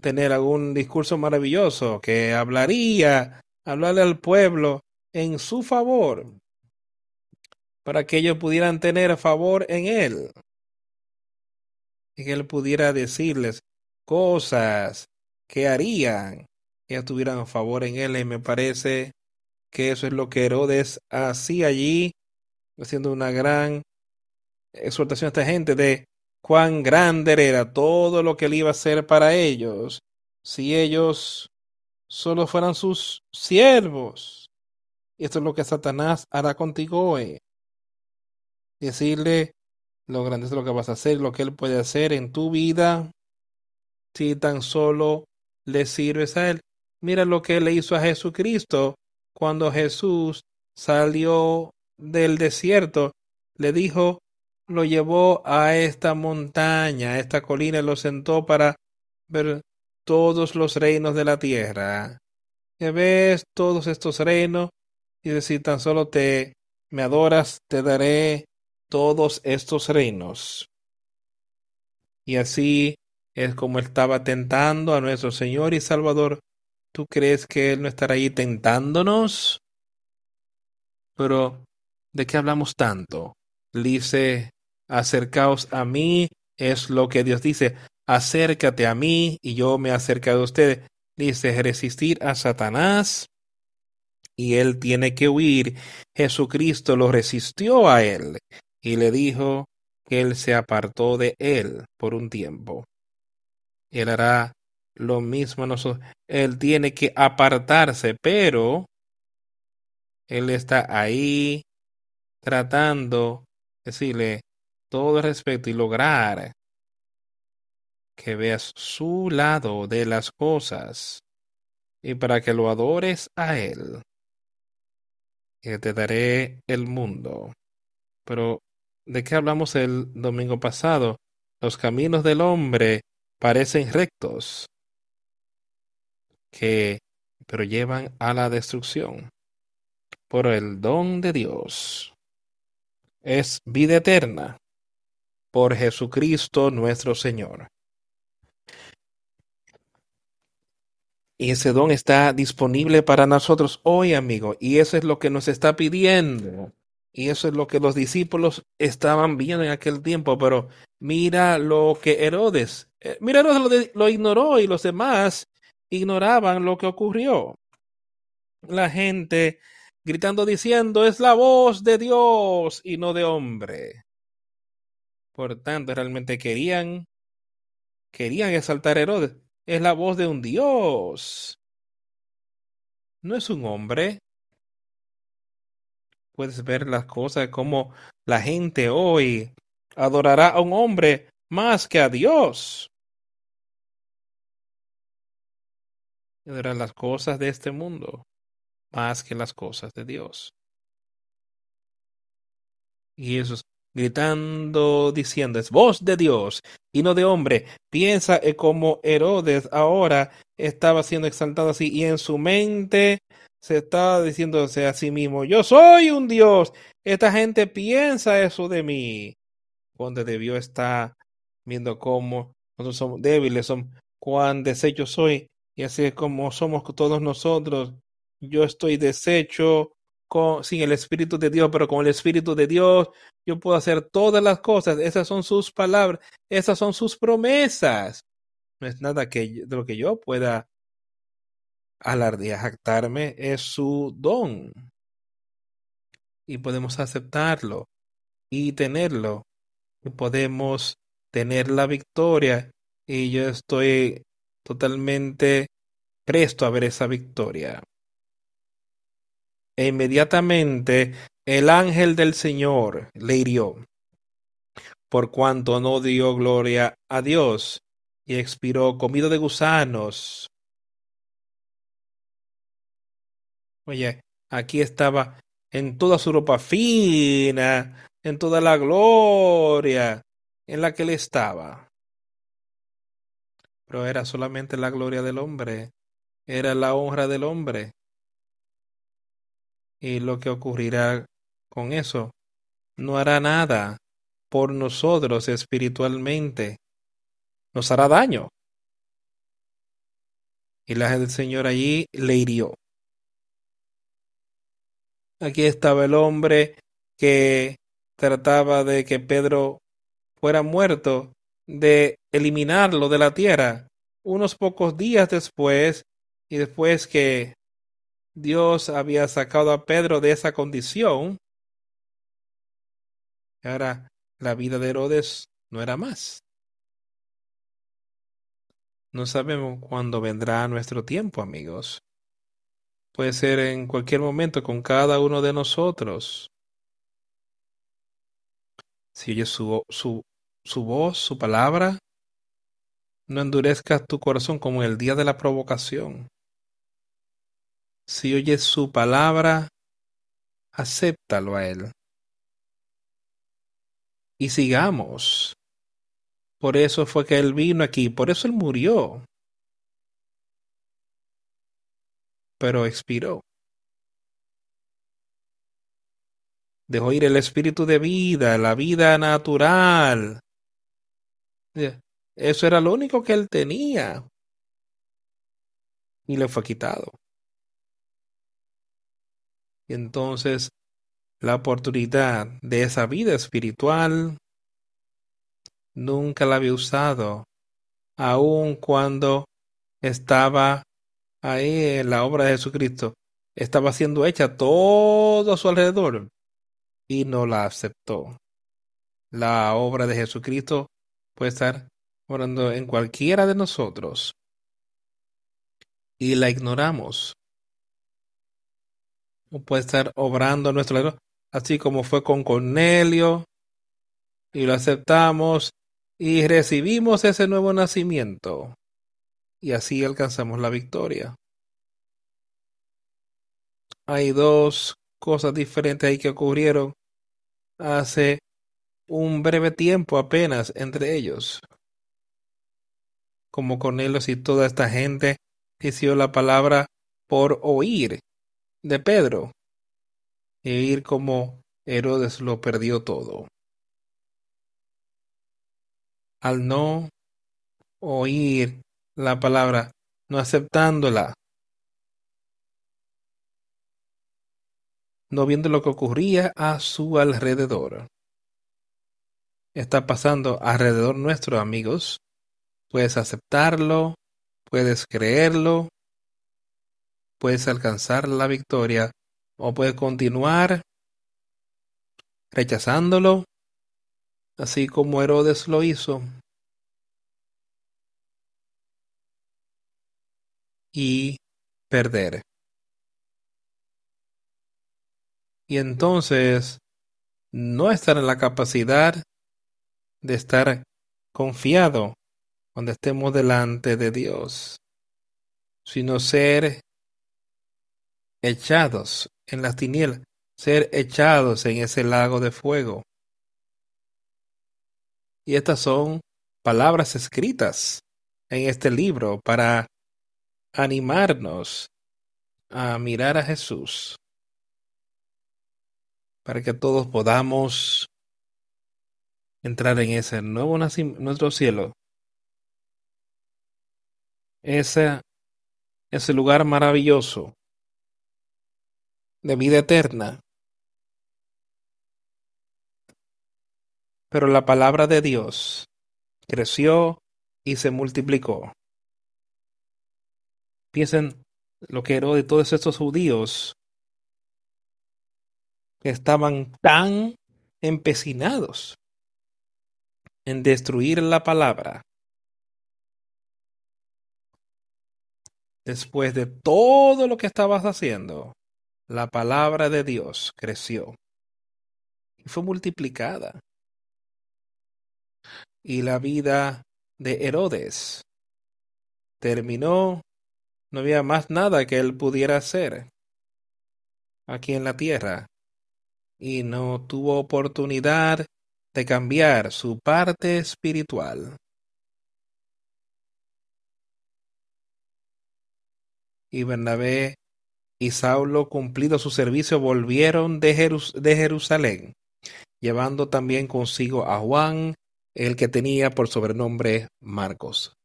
tener algún discurso maravilloso que hablaría, hablarle al pueblo en su favor, para que ellos pudieran tener favor en él y él pudiera decirles cosas que harían que ellos tuvieran favor en él. Y me parece que eso es lo que Herodes hacía allí haciendo una gran exhortación a esta gente de cuán grande era todo lo que él iba a hacer para ellos si ellos solo fueran sus siervos. Esto es lo que Satanás hará contigo. Decirle lo grande es lo que vas a hacer, lo que él puede hacer en tu vida, si tan solo le sirves a él. Mira lo que le hizo a Jesucristo cuando Jesús salió del desierto. Le dijo, lo llevó a esta montaña, a esta colina, lo sentó para ver todos los reinos de la tierra. Que ves todos estos reinos y decir tan solo te me adoras, te daré todos estos reinos. Y así es como estaba tentando a nuestro Señor y Salvador. ¿Tú crees que Él no estará ahí tentándonos? Pero, ¿de qué hablamos tanto? Dice, acercaos a mí, es lo que Dios dice, acércate a mí y yo me acercaré a ustedes. Dice, resistir a Satanás y él tiene que huir. Jesucristo lo resistió a él y le dijo que él se apartó de él por un tiempo. Él hará lo mismo a nosotros. Él tiene que apartarse, pero él está ahí tratando, decirle todo el respeto y lograr que veas su lado de las cosas y para que lo adores a él. Y te daré el mundo. Pero ¿De qué hablamos el domingo pasado? Los caminos del hombre parecen rectos, que pero llevan a la destrucción. Por el don de Dios es vida eterna por Jesucristo nuestro Señor. Y ese don está disponible para nosotros hoy, amigo, y eso es lo que nos está pidiendo. Y eso es lo que los discípulos estaban viendo en aquel tiempo. Pero mira lo que Herodes, eh, mira Herodes lo, lo ignoró y los demás ignoraban lo que ocurrió. La gente gritando diciendo, es la voz de Dios y no de hombre. Por tanto, realmente querían, querían exaltar a Herodes. Es la voz de un Dios. No es un hombre puedes ver las cosas como la gente hoy adorará a un hombre más que a Dios. Adorará las cosas de este mundo más que las cosas de Dios. Y eso gritando, diciendo, es voz de Dios y no de hombre. Piensa como Herodes ahora estaba siendo exaltado así y en su mente se está diciéndose a sí mismo, yo soy un Dios. Esta gente piensa eso de mí. Donde debió estar viendo cómo nosotros somos débiles, son cuán deshecho soy, y así es como somos todos nosotros. Yo estoy deshecho sin el Espíritu de Dios, pero con el Espíritu de Dios yo puedo hacer todas las cosas. Esas son sus palabras, esas son sus promesas. No es nada que de lo que yo pueda alardear, jactarme, es su don. Y podemos aceptarlo y tenerlo. Y podemos tener la victoria. Y yo estoy totalmente presto a ver esa victoria. E inmediatamente el ángel del Señor le hirió, por cuanto no dio gloria a Dios, y expiró comido de gusanos. Oye, aquí estaba en toda su ropa fina, en toda la gloria en la que él estaba. Pero era solamente la gloria del hombre, era la honra del hombre. Y lo que ocurrirá con eso, no hará nada por nosotros espiritualmente, nos hará daño. Y la del Señor allí le hirió. Aquí estaba el hombre que trataba de que Pedro fuera muerto, de eliminarlo de la tierra. Unos pocos días después, y después que Dios había sacado a Pedro de esa condición, ahora la vida de Herodes no era más. No sabemos cuándo vendrá nuestro tiempo, amigos. Puede ser en cualquier momento con cada uno de nosotros. Si oyes su, su, su voz, su palabra, no endurezcas tu corazón como el día de la provocación. Si oyes su palabra, acéptalo a Él. Y sigamos. Por eso fue que Él vino aquí, por eso Él murió. Pero expiró. Dejó ir el espíritu de vida, la vida natural. Eso era lo único que Él tenía. Y le fue quitado. Entonces la oportunidad de esa vida espiritual nunca la había usado, aun cuando estaba ahí en la obra de Jesucristo, estaba siendo hecha todo a su alrededor y no la aceptó. La obra de Jesucristo puede estar orando en cualquiera de nosotros y la ignoramos puede estar obrando nuestro lado, así como fue con Cornelio, y lo aceptamos y recibimos ese nuevo nacimiento, y así alcanzamos la victoria. Hay dos cosas diferentes ahí que ocurrieron hace un breve tiempo apenas entre ellos. Como Cornelio y toda esta gente hizo la palabra por oír de Pedro e ir como Herodes lo perdió todo. Al no oír la palabra, no aceptándola, no viendo lo que ocurría a su alrededor. Está pasando alrededor nuestro, amigos. Puedes aceptarlo, puedes creerlo, puedes alcanzar la victoria o puedes continuar rechazándolo, así como Herodes lo hizo. Y perder. Y entonces no estar en la capacidad de estar confiado cuando estemos delante de Dios, sino ser echados en las tinieblas, ser echados en ese lago de fuego. Y estas son palabras escritas en este libro para animarnos a mirar a Jesús, para que todos podamos entrar en ese nuevo nuestro cielo, ese, ese lugar maravilloso de vida eterna. Pero la palabra de Dios creció y se multiplicó. Piensen lo que era de todos estos judíos que estaban tan empecinados en destruir la palabra. Después de todo lo que estabas haciendo, la palabra de Dios creció y fue multiplicada. Y la vida de Herodes terminó, no había más nada que él pudiera hacer aquí en la tierra y no tuvo oportunidad de cambiar su parte espiritual. Y Bernabé y Saulo, cumplido su servicio, volvieron de, de Jerusalén, llevando también consigo a Juan, el que tenía por sobrenombre Marcos.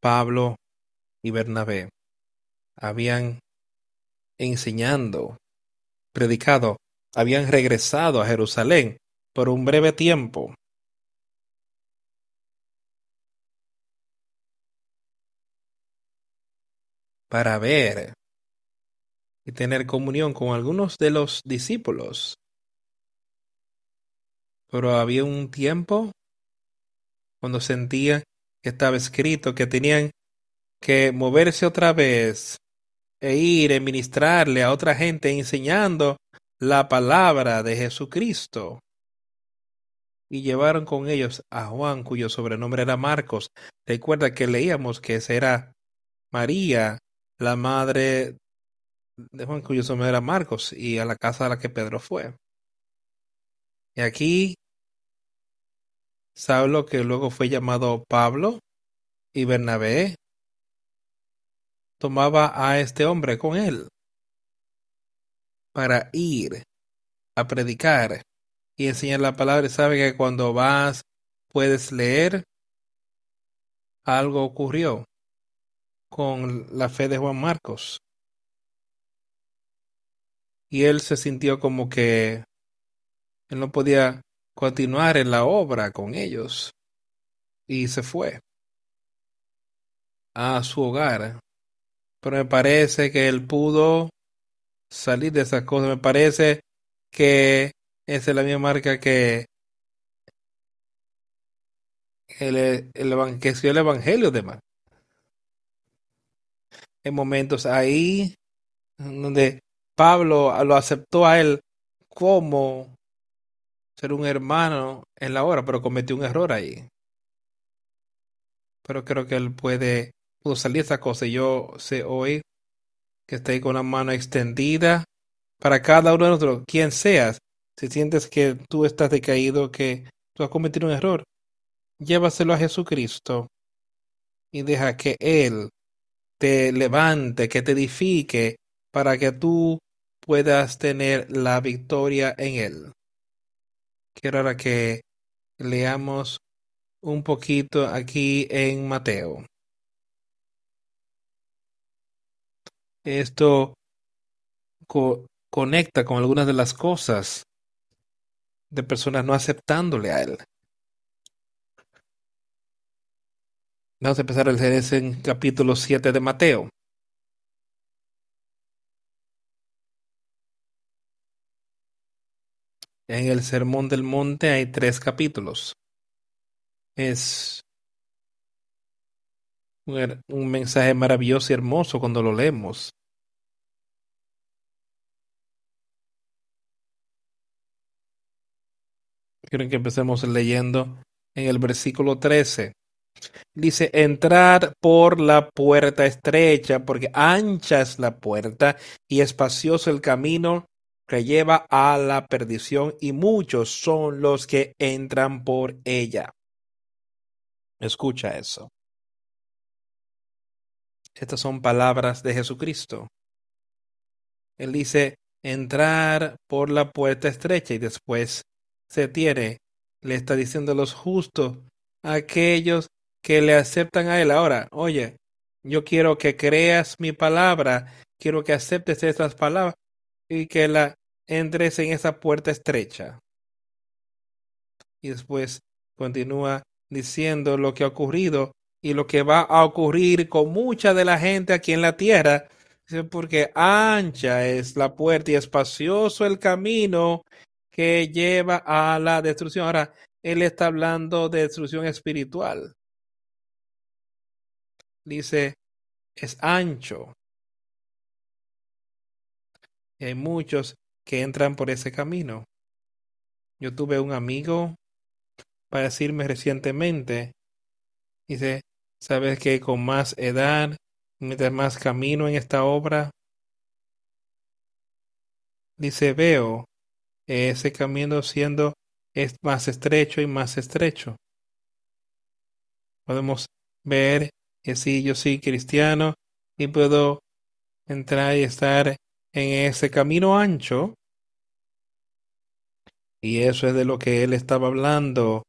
Pablo y Bernabé habían enseñando, predicado, habían regresado a Jerusalén por un breve tiempo. Para ver y tener comunión con algunos de los discípulos. Pero había un tiempo cuando sentía que estaba escrito que tenían que moverse otra vez e ir a ministrarle a otra gente enseñando la palabra de Jesucristo. Y llevaron con ellos a Juan, cuyo sobrenombre era Marcos. Recuerda que leíamos que esa era María, la madre de Juan, cuyo sobrenombre era Marcos, y a la casa a la que Pedro fue. Y aquí Saulo, que luego fue llamado Pablo, y Bernabé, tomaba a este hombre con él para ir a predicar y enseñar la palabra. sabe que cuando vas puedes leer, algo ocurrió con la fe de Juan Marcos. Y él se sintió como que él no podía continuar en la obra con ellos. Y se fue a su hogar pero me parece que él pudo salir de esas cosas. Me parece que esa es la misma marca que el, el, el Evangelio de Mar. En momentos ahí donde Pablo lo aceptó a él como ser un hermano en la hora, pero cometió un error ahí. Pero creo que él puede pudo salir esa cosa. yo sé hoy que esté con la mano extendida para cada uno de nosotros, quien seas. Si sientes que tú estás decaído, que tú has cometido un error, llévaselo a Jesucristo y deja que Él te levante, que te edifique, para que tú puedas tener la victoria en Él. Quiero ahora que leamos un poquito aquí en Mateo. Esto conecta con algunas de las cosas de personas no aceptándole a Él. Vamos a empezar a leer en capítulo 7 de Mateo. En el Sermón del Monte hay tres capítulos. Es un, mensaje maravilloso y hermoso cuando lo leemos. Quiero que empecemos leyendo en el versículo 13. Dice, entrar por la puerta estrecha, porque ancha es la puerta y espacioso el camino que lleva a la perdición, y muchos son los que entran por ella. Escucha eso. Estas son palabras de Jesucristo. Él dice entrar por la puerta estrecha y después se tiene, le está diciendo a los justos, aquellos que le aceptan a él. Ahora, oye, yo quiero que creas mi palabra, quiero que aceptes estas palabras y que la entres en esa puerta estrecha. Y después continúa diciendo lo que ha ocurrido y lo que va a ocurrir con mucha de la gente aquí en la tierra, porque ancha es la puerta y espacioso el camino que lleva a la destrucción. Ahora, él está hablando de destrucción espiritual. Dice, es ancho. Hay muchos que entran por ese camino. Yo tuve un amigo para decirme recientemente, dice, sabes que con más edad, mientras más camino en esta obra, dice, veo ese camino siendo es más estrecho y más estrecho. Podemos ver que si yo soy cristiano y puedo entrar y estar en ese camino ancho, y eso es de lo que él estaba hablando.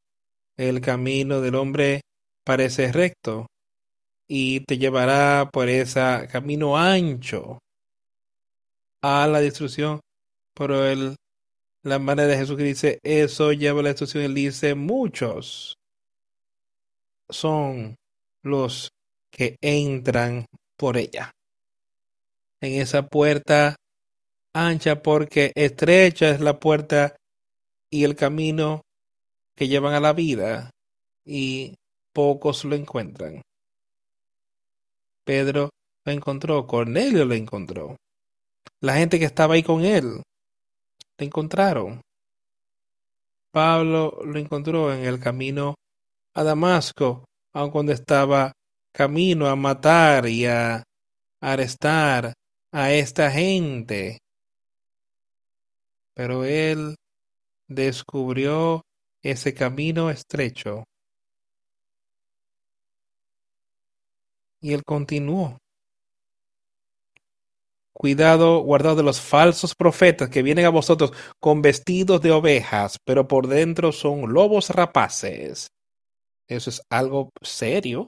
El camino del hombre parece recto y te llevará por ese camino ancho a la destrucción. Pero el, la manera de Jesús que dice, eso lleva a la destrucción. Él dice, muchos son los que entran por ella. En esa puerta ancha porque estrecha es la puerta y el camino que llevan a la vida y pocos lo encuentran. Pedro lo encontró, Cornelio lo encontró. La gente que estaba ahí con él lo encontraron. Pablo lo encontró en el camino a Damasco, aun cuando estaba camino a matar y a arrestar a esta gente. Pero él descubrió ese camino estrecho. Y él continuó. Cuidado, guardado de los falsos profetas que vienen a vosotros con vestidos de ovejas, pero por dentro son lobos rapaces. Eso es algo serio.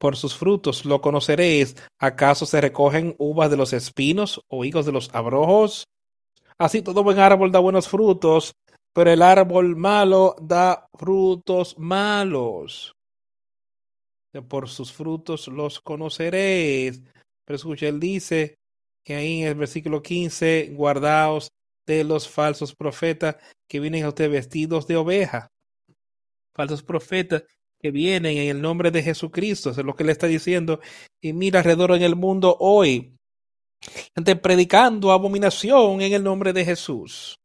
Por sus frutos lo conoceréis. ¿Acaso se recogen uvas de los espinos o higos de los abrojos? Así todo buen árbol da buenos frutos, pero el árbol malo da frutos malos. Por sus frutos los conoceréis. Pero escucha, él dice que ahí en el versículo 15, guardaos de los falsos profetas que vienen a usted vestidos de oveja. Falsos profetas que vienen en el nombre de Jesucristo, eso es lo que le está diciendo. Y mira alrededor en el mundo hoy, gente predicando abominación en el nombre de Jesús.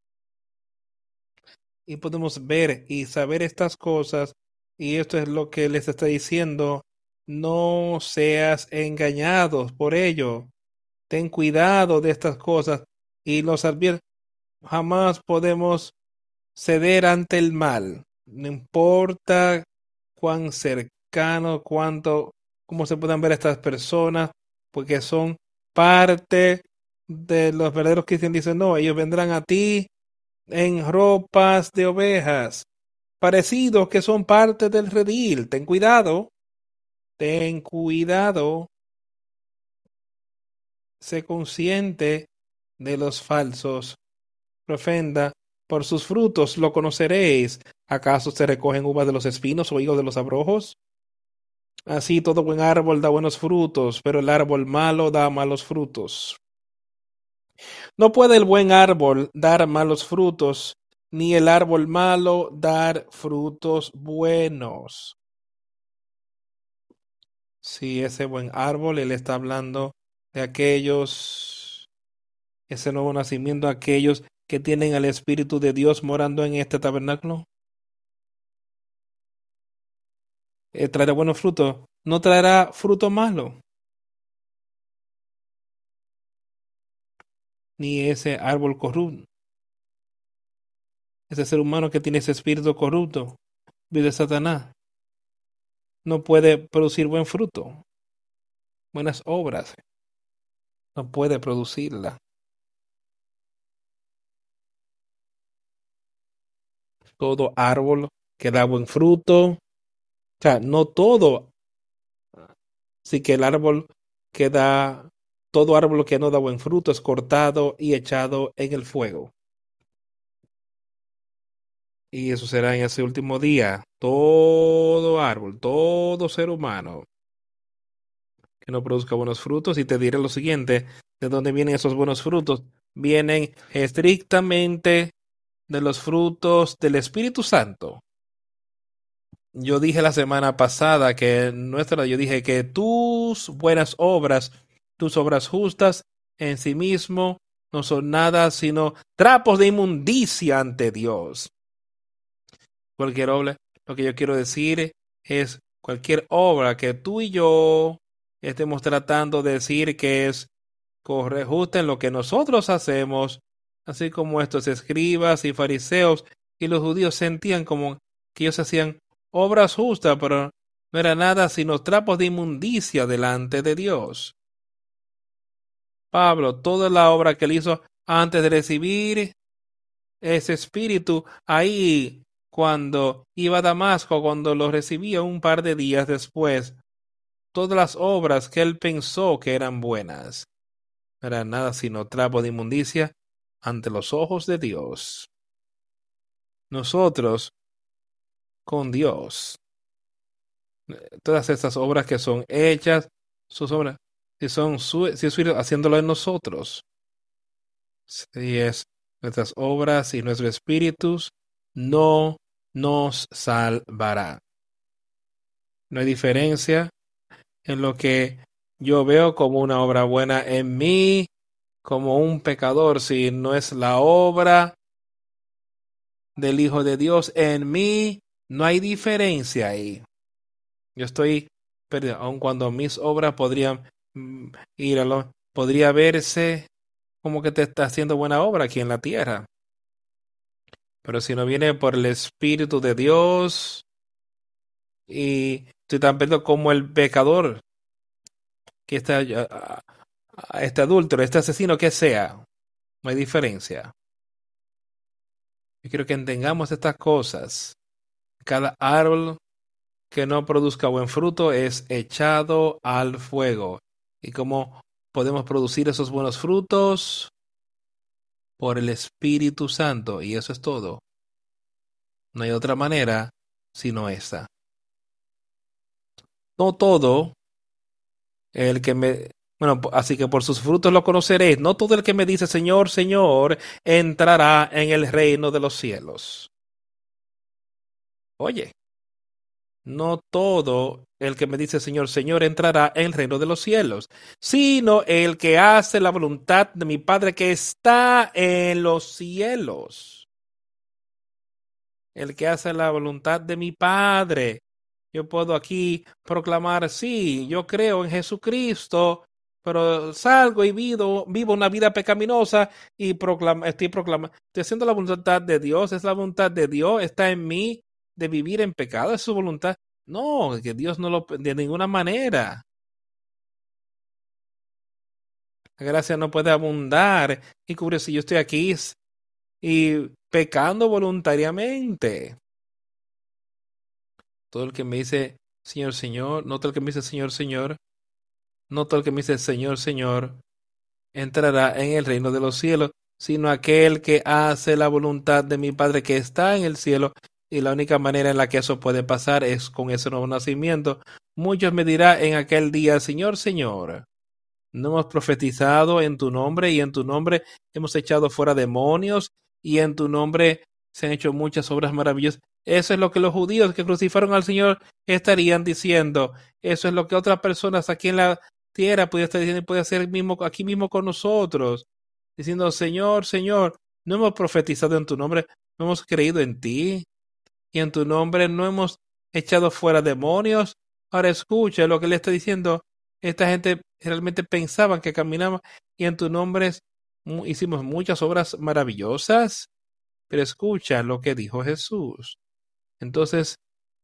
Y podemos ver y saber estas cosas, y esto es lo que les está diciendo, no seas engañados por ello. Ten cuidado de estas cosas y los advierte. Jamás podemos ceder ante el mal. No importa cercano, cuánto, cómo se puedan ver estas personas, porque son parte de los verdaderos cristianos dicen, no, ellos vendrán a ti en ropas de ovejas, parecidos que son parte del redil. Ten cuidado, ten cuidado. Sé consciente de los falsos. Profenda, por sus frutos lo conoceréis. ¿Acaso se recogen uvas de los espinos o higos de los abrojos? Así todo buen árbol da buenos frutos, pero el árbol malo da malos frutos. No puede el buen árbol dar malos frutos, ni el árbol malo dar frutos buenos. Si ese buen árbol, él está hablando de aquellos, ese nuevo nacimiento, aquellos que tienen al Espíritu de Dios morando en este tabernáculo. Eh, traerá buenos frutos, no traerá fruto malo. Ni ese árbol corrupto. Ese ser humano que tiene ese espíritu corrupto, vive Satanás, no puede producir buen fruto, buenas obras. no puede producirla. Todo árbol que da buen fruto, o sea, no todo, sí que el árbol que da, todo árbol que no da buen fruto es cortado y echado en el fuego. Y eso será en ese último día. Todo árbol, todo ser humano que no produzca buenos frutos. Y te diré lo siguiente, ¿de dónde vienen esos buenos frutos? Vienen estrictamente de los frutos del Espíritu Santo. Yo dije la semana pasada que nuestra, yo dije que tus buenas obras, tus obras justas en sí mismo no son nada sino trapos de inmundicia ante Dios. Cualquier obra, lo que yo quiero decir es cualquier obra que tú y yo estemos tratando de decir que es corre justa en lo que nosotros hacemos, así como estos escribas y fariseos y los judíos sentían como que ellos hacían obras justas, pero no era nada sino trapos de inmundicia delante de Dios. Pablo, toda la obra que él hizo antes de recibir ese espíritu, ahí cuando iba a Damasco, cuando lo recibía un par de días después, todas las obras que él pensó que eran buenas, no eran nada sino trapo de inmundicia ante los ojos de Dios. Nosotros, con Dios, todas estas obras que son hechas, sus obras, si son su, si haciéndolo en nosotros, si es nuestras obras y nuestros espíritus, no nos salvará. No hay diferencia en lo que yo veo como una obra buena en mí, como un pecador, si no es la obra del Hijo de Dios en mí, no hay diferencia ahí. Yo estoy perdido, aun cuando mis obras podrían mm, ir a lo, podría verse como que te está haciendo buena obra aquí en la tierra. Pero si no viene por el Espíritu de Dios y estoy tan perdido como el pecador que está este adúltero, este asesino que sea, no hay diferencia. Yo quiero que entendamos estas cosas. Cada árbol que no produzca buen fruto es echado al fuego. ¿Y cómo podemos producir esos buenos frutos? por el Espíritu Santo y eso es todo. No hay otra manera sino esa. No todo el que me bueno, así que por sus frutos lo conoceréis. No todo el que me dice Señor, Señor, entrará en el reino de los cielos. Oye, no todo el que me dice Señor, Señor entrará en el reino de los cielos, sino el que hace la voluntad de mi Padre que está en los cielos. El que hace la voluntad de mi Padre. Yo puedo aquí proclamar, sí, yo creo en Jesucristo, pero salgo y vivo, vivo una vida pecaminosa y proclama, estoy proclamando, estoy haciendo la voluntad de Dios, es la voluntad de Dios, está en mí, de vivir en pecado, es su voluntad. No, que Dios no lo de ninguna manera. La gracia no puede abundar y cubrir si yo estoy aquí y pecando voluntariamente. Todo el que me dice Señor, Señor, no todo el que me dice Señor, Señor, no todo el que me dice Señor, Señor, entrará en el reino de los cielos, sino aquel que hace la voluntad de mi Padre que está en el cielo y la única manera en la que eso puede pasar es con ese nuevo nacimiento. Muchos me dirán en aquel día, Señor, Señor, no hemos profetizado en tu nombre y en tu nombre hemos echado fuera demonios y en tu nombre se han hecho muchas obras maravillosas. Eso es lo que los judíos que crucificaron al Señor estarían diciendo. Eso es lo que otras personas aquí en la tierra pueden estar diciendo puede hacer mismo, aquí mismo con nosotros. Diciendo, Señor, Señor, no hemos profetizado en tu nombre, no hemos creído en ti y en tu nombre no hemos echado fuera demonios. Ahora escucha lo que le está diciendo. Esta gente realmente pensaba que caminaba y en tu nombre hicimos muchas obras maravillosas. Pero escucha lo que dijo Jesús. Entonces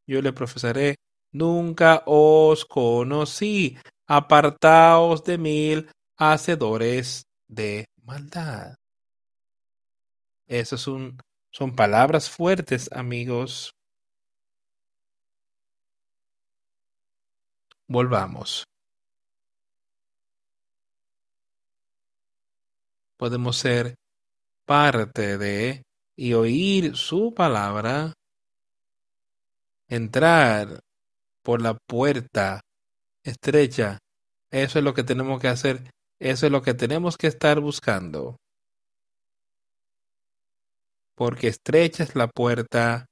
yo le profesaré, nunca os conocí. Apartaos de mí, hacedores de maldad. Esas son, son palabras fuertes, amigos. Volvamos. Podemos ser parte de y oír su palabra, entrar por la puerta estrecha. Eso es lo que tenemos que hacer. Eso es lo que tenemos que estar buscando. Porque estrecha es la puerta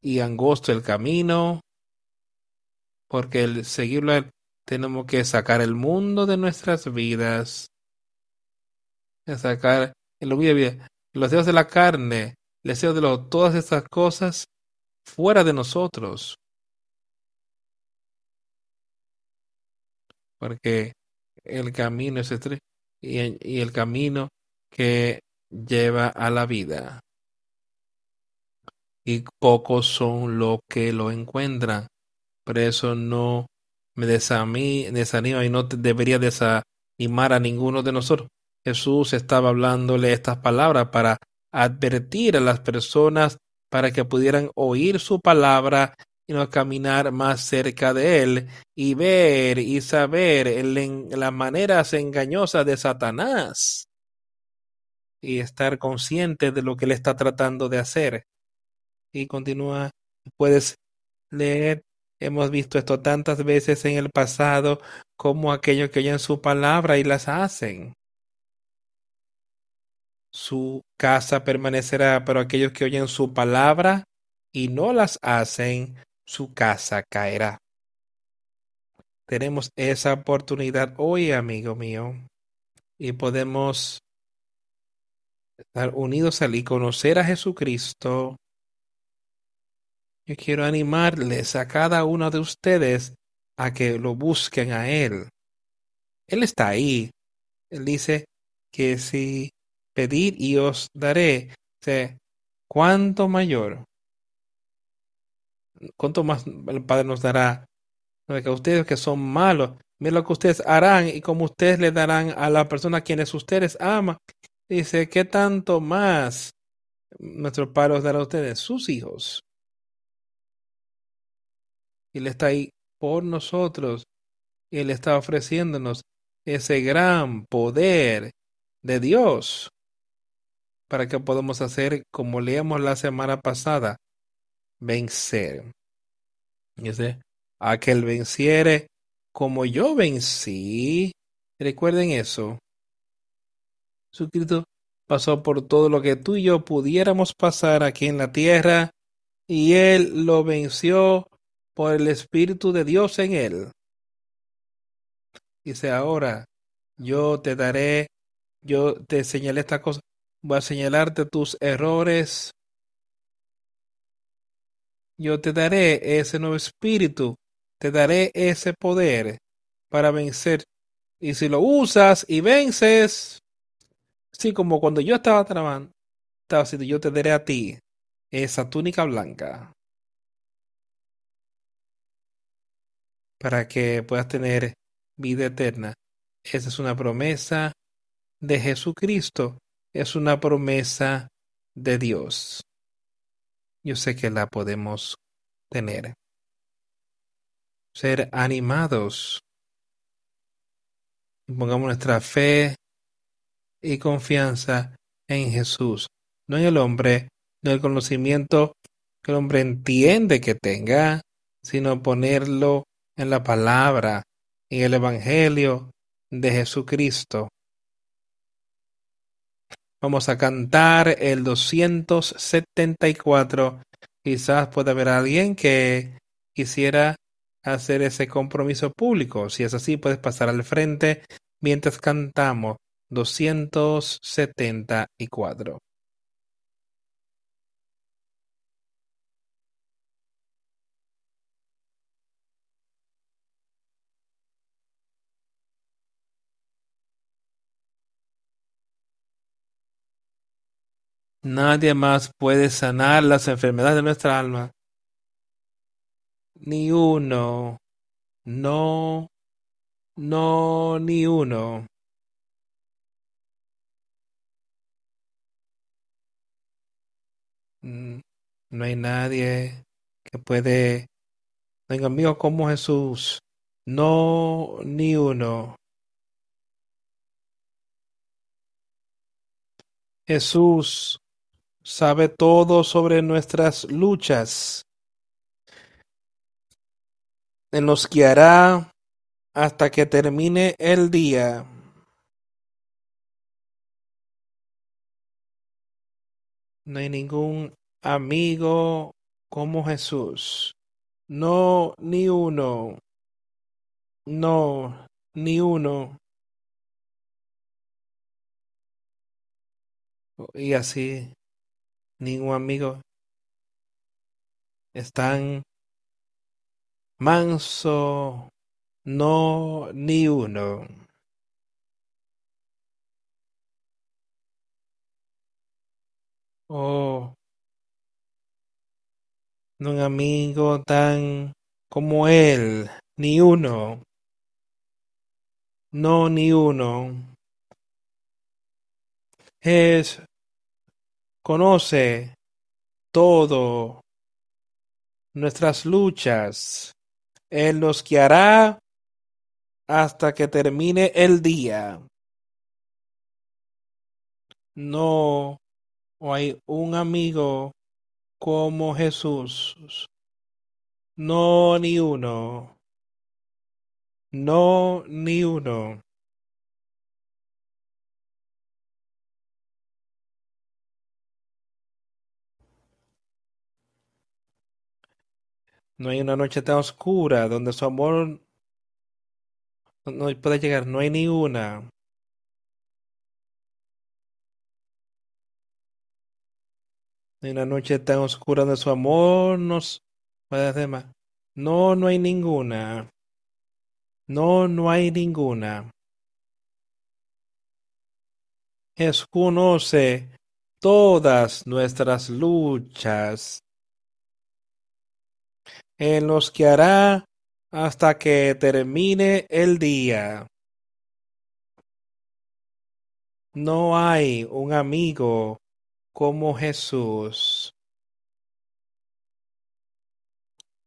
y angosto el camino. Porque el seguirlo tenemos que sacar el mundo de nuestras vidas. Sacar el los deseos de la carne, el deseo de lo, todas estas cosas fuera de nosotros. Porque el camino es estrecho y, y el camino que lleva a la vida. Y pocos son los que lo encuentran. Por eso no me desanima y no debería desanimar a ninguno de nosotros. Jesús estaba hablándole estas palabras para advertir a las personas para que pudieran oír su palabra y no caminar más cerca de él y ver y saber en las maneras engañosas de Satanás y estar consciente de lo que él está tratando de hacer. Y continúa, puedes leer, hemos visto esto tantas veces en el pasado como aquellos que oyen su palabra y las hacen su casa permanecerá, pero aquellos que oyen su palabra y no las hacen, su casa caerá. Tenemos esa oportunidad hoy, amigo mío, y podemos estar unidos al y conocer a Jesucristo. Yo quiero animarles a cada uno de ustedes a que lo busquen a Él. Él está ahí. Él dice que si Pedir y os daré. ¿Cuánto mayor? ¿Cuánto más el Padre nos dará? Que ustedes que son malos, miren lo que ustedes harán y como ustedes le darán a la persona a quienes ustedes aman. Dice, ¿qué tanto más nuestro Padre os dará a ustedes? Sus hijos. Él está ahí por nosotros. Él está ofreciéndonos ese gran poder de Dios para que podamos hacer como leíamos la semana pasada, vencer. Dice, a que venciere como yo vencí. Recuerden eso. Jesucristo pasó por todo lo que tú y yo pudiéramos pasar aquí en la tierra y él lo venció por el Espíritu de Dios en él. Dice ahora, yo te daré, yo te señalé esta cosa Voy a señalarte tus errores. Yo te daré ese nuevo espíritu, te daré ese poder para vencer. Y si lo usas y vences, así como cuando yo estaba trabajando, estaba yo te daré a ti esa túnica blanca para que puedas tener vida eterna. Esa es una promesa de Jesucristo es una promesa de Dios. Yo sé que la podemos tener. Ser animados. Pongamos nuestra fe y confianza en Jesús, no en el hombre, no en el conocimiento que el hombre entiende que tenga, sino ponerlo en la palabra, en el Evangelio de Jesucristo. Vamos a cantar el 274. Quizás pueda haber alguien que quisiera hacer ese compromiso público. Si es así, puedes pasar al frente mientras cantamos 274. Nadie más puede sanar las enfermedades de nuestra alma. Ni uno. No No, ni uno. Mm, No hay nadie que puede, tenga amigo como Jesús. No, ni uno. Jesús sabe todo sobre nuestras luchas. Él nos guiará hasta que termine el día. No hay ningún amigo como Jesús. No, ni uno. No, ni uno. Y así, ningún amigo es tan manso. No, ni uno. Oh, no amigo tan como él, ni uno. No, ni uno. Es, conoce todo nuestras luchas. Él nos guiará hasta que termine el día. No hay un amigo como Jesús. No, ni uno. No, ni uno. No hay una noche tan oscura donde su amor no puede llegar. No hay ni una. No hay una noche tan oscura donde su amor nos puede hacer más. No, no hay ninguna. No, no hay ninguna. Jesús conoce todas nuestras luchas. Él nos guiará hasta que termine el día. No hay un amigo como Jesús.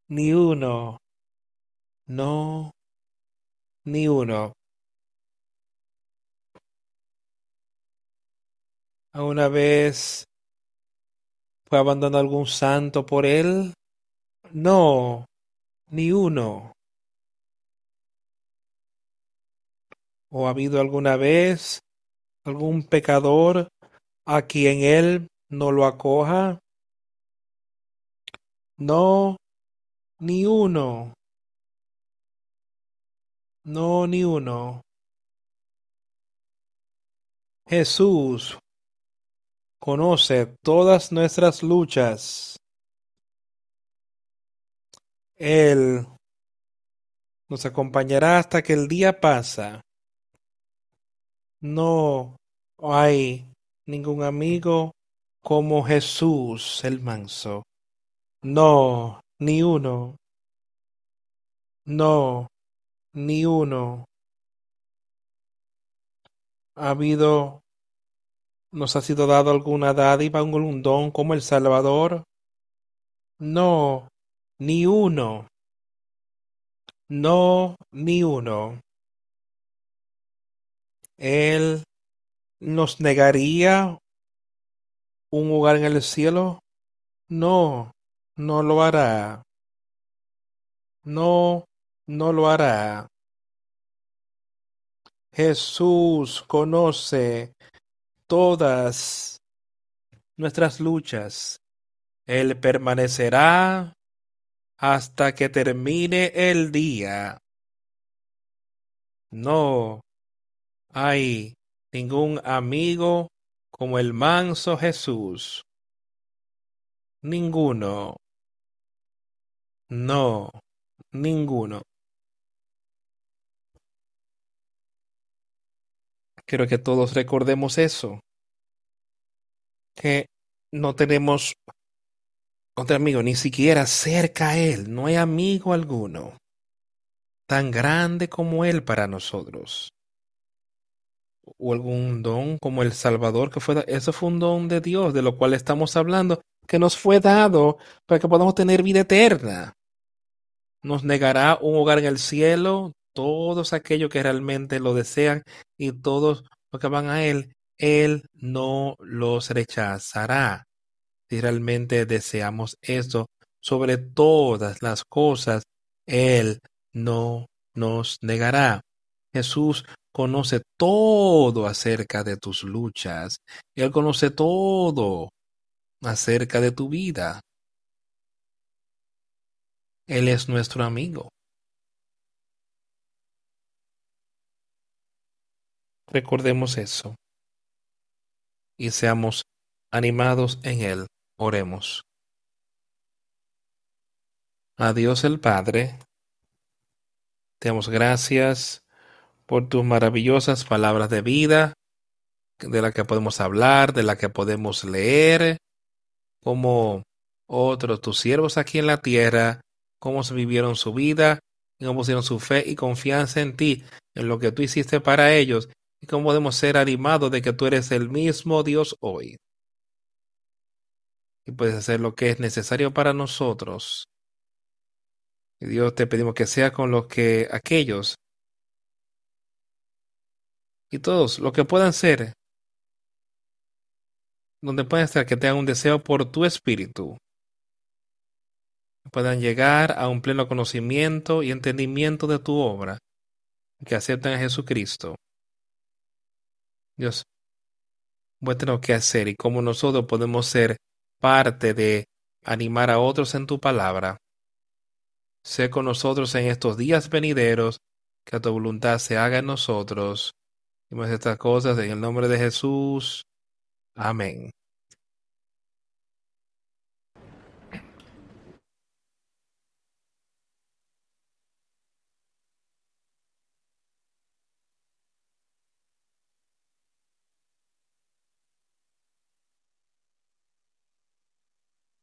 Ni uno. No, ni uno. ¿Alguna vez fue abandonado algún santo por él? No, ni uno. ¿O ha habido alguna vez algún pecador a quien él no lo acoja? No, ni uno. No, ni uno. Jesús conoce todas nuestras luchas. Él nos acompañará hasta que el día pasa. No hay ningún amigo como Jesús el manso. No, ni uno. No, ni uno. ¿Ha habido, nos ha sido dado alguna dádiva, algún don como el Salvador? No, ni uno. No, ni uno. Él nos negaría un lugar en el cielo. No, no lo hará. No, no lo hará. Jesús conoce todas nuestras luchas. Él permanecerá hasta que termine el día. No hay ningún amigo como el manso Jesús. Ninguno. No, ninguno. Quiero que todos recordemos eso. Que no tenemos otro amigo, ni siquiera cerca a él. No hay amigo alguno. tan grande como Él para nosotros. O algún don como el Salvador que fue, eso fue un don de Dios, de lo cual estamos hablando, que nos fue dado para que podamos tener vida eterna. Nos negará un hogar en el cielo, todos aquellos que realmente lo desean y todos los que van a Él, Él no los rechazará. Si realmente deseamos esto, sobre todas las cosas, Él no nos negará. Jesús conoce todo acerca de tus luchas. Él conoce todo acerca de tu vida. Él es nuestro amigo. Recordemos eso y seamos animados en Él. Oremos. A Dios el Padre, te damos gracias por tus maravillosas palabras de vida, de la que podemos hablar, de la que podemos leer, como otros tus siervos aquí en la tierra, cómo se vivieron su vida, cómo pusieron su fe y confianza en ti, en lo que tú hiciste para ellos, y cómo podemos ser animados de que tú eres el mismo Dios hoy. Puedes hacer lo que es necesario para nosotros y Dios te pedimos que sea con los que aquellos y todos los que puedan ser, donde puedan estar, que tengan un deseo por tu espíritu, puedan llegar a un pleno conocimiento y entendimiento de tu obra, que acepten a Jesucristo. Dios, muéstranos qué hacer y cómo nosotros podemos ser parte de animar a otros en tu palabra sé con nosotros en estos días venideros, que tu voluntad se haga en nosotros. Y estas cosas en el nombre de Jesús. Amén.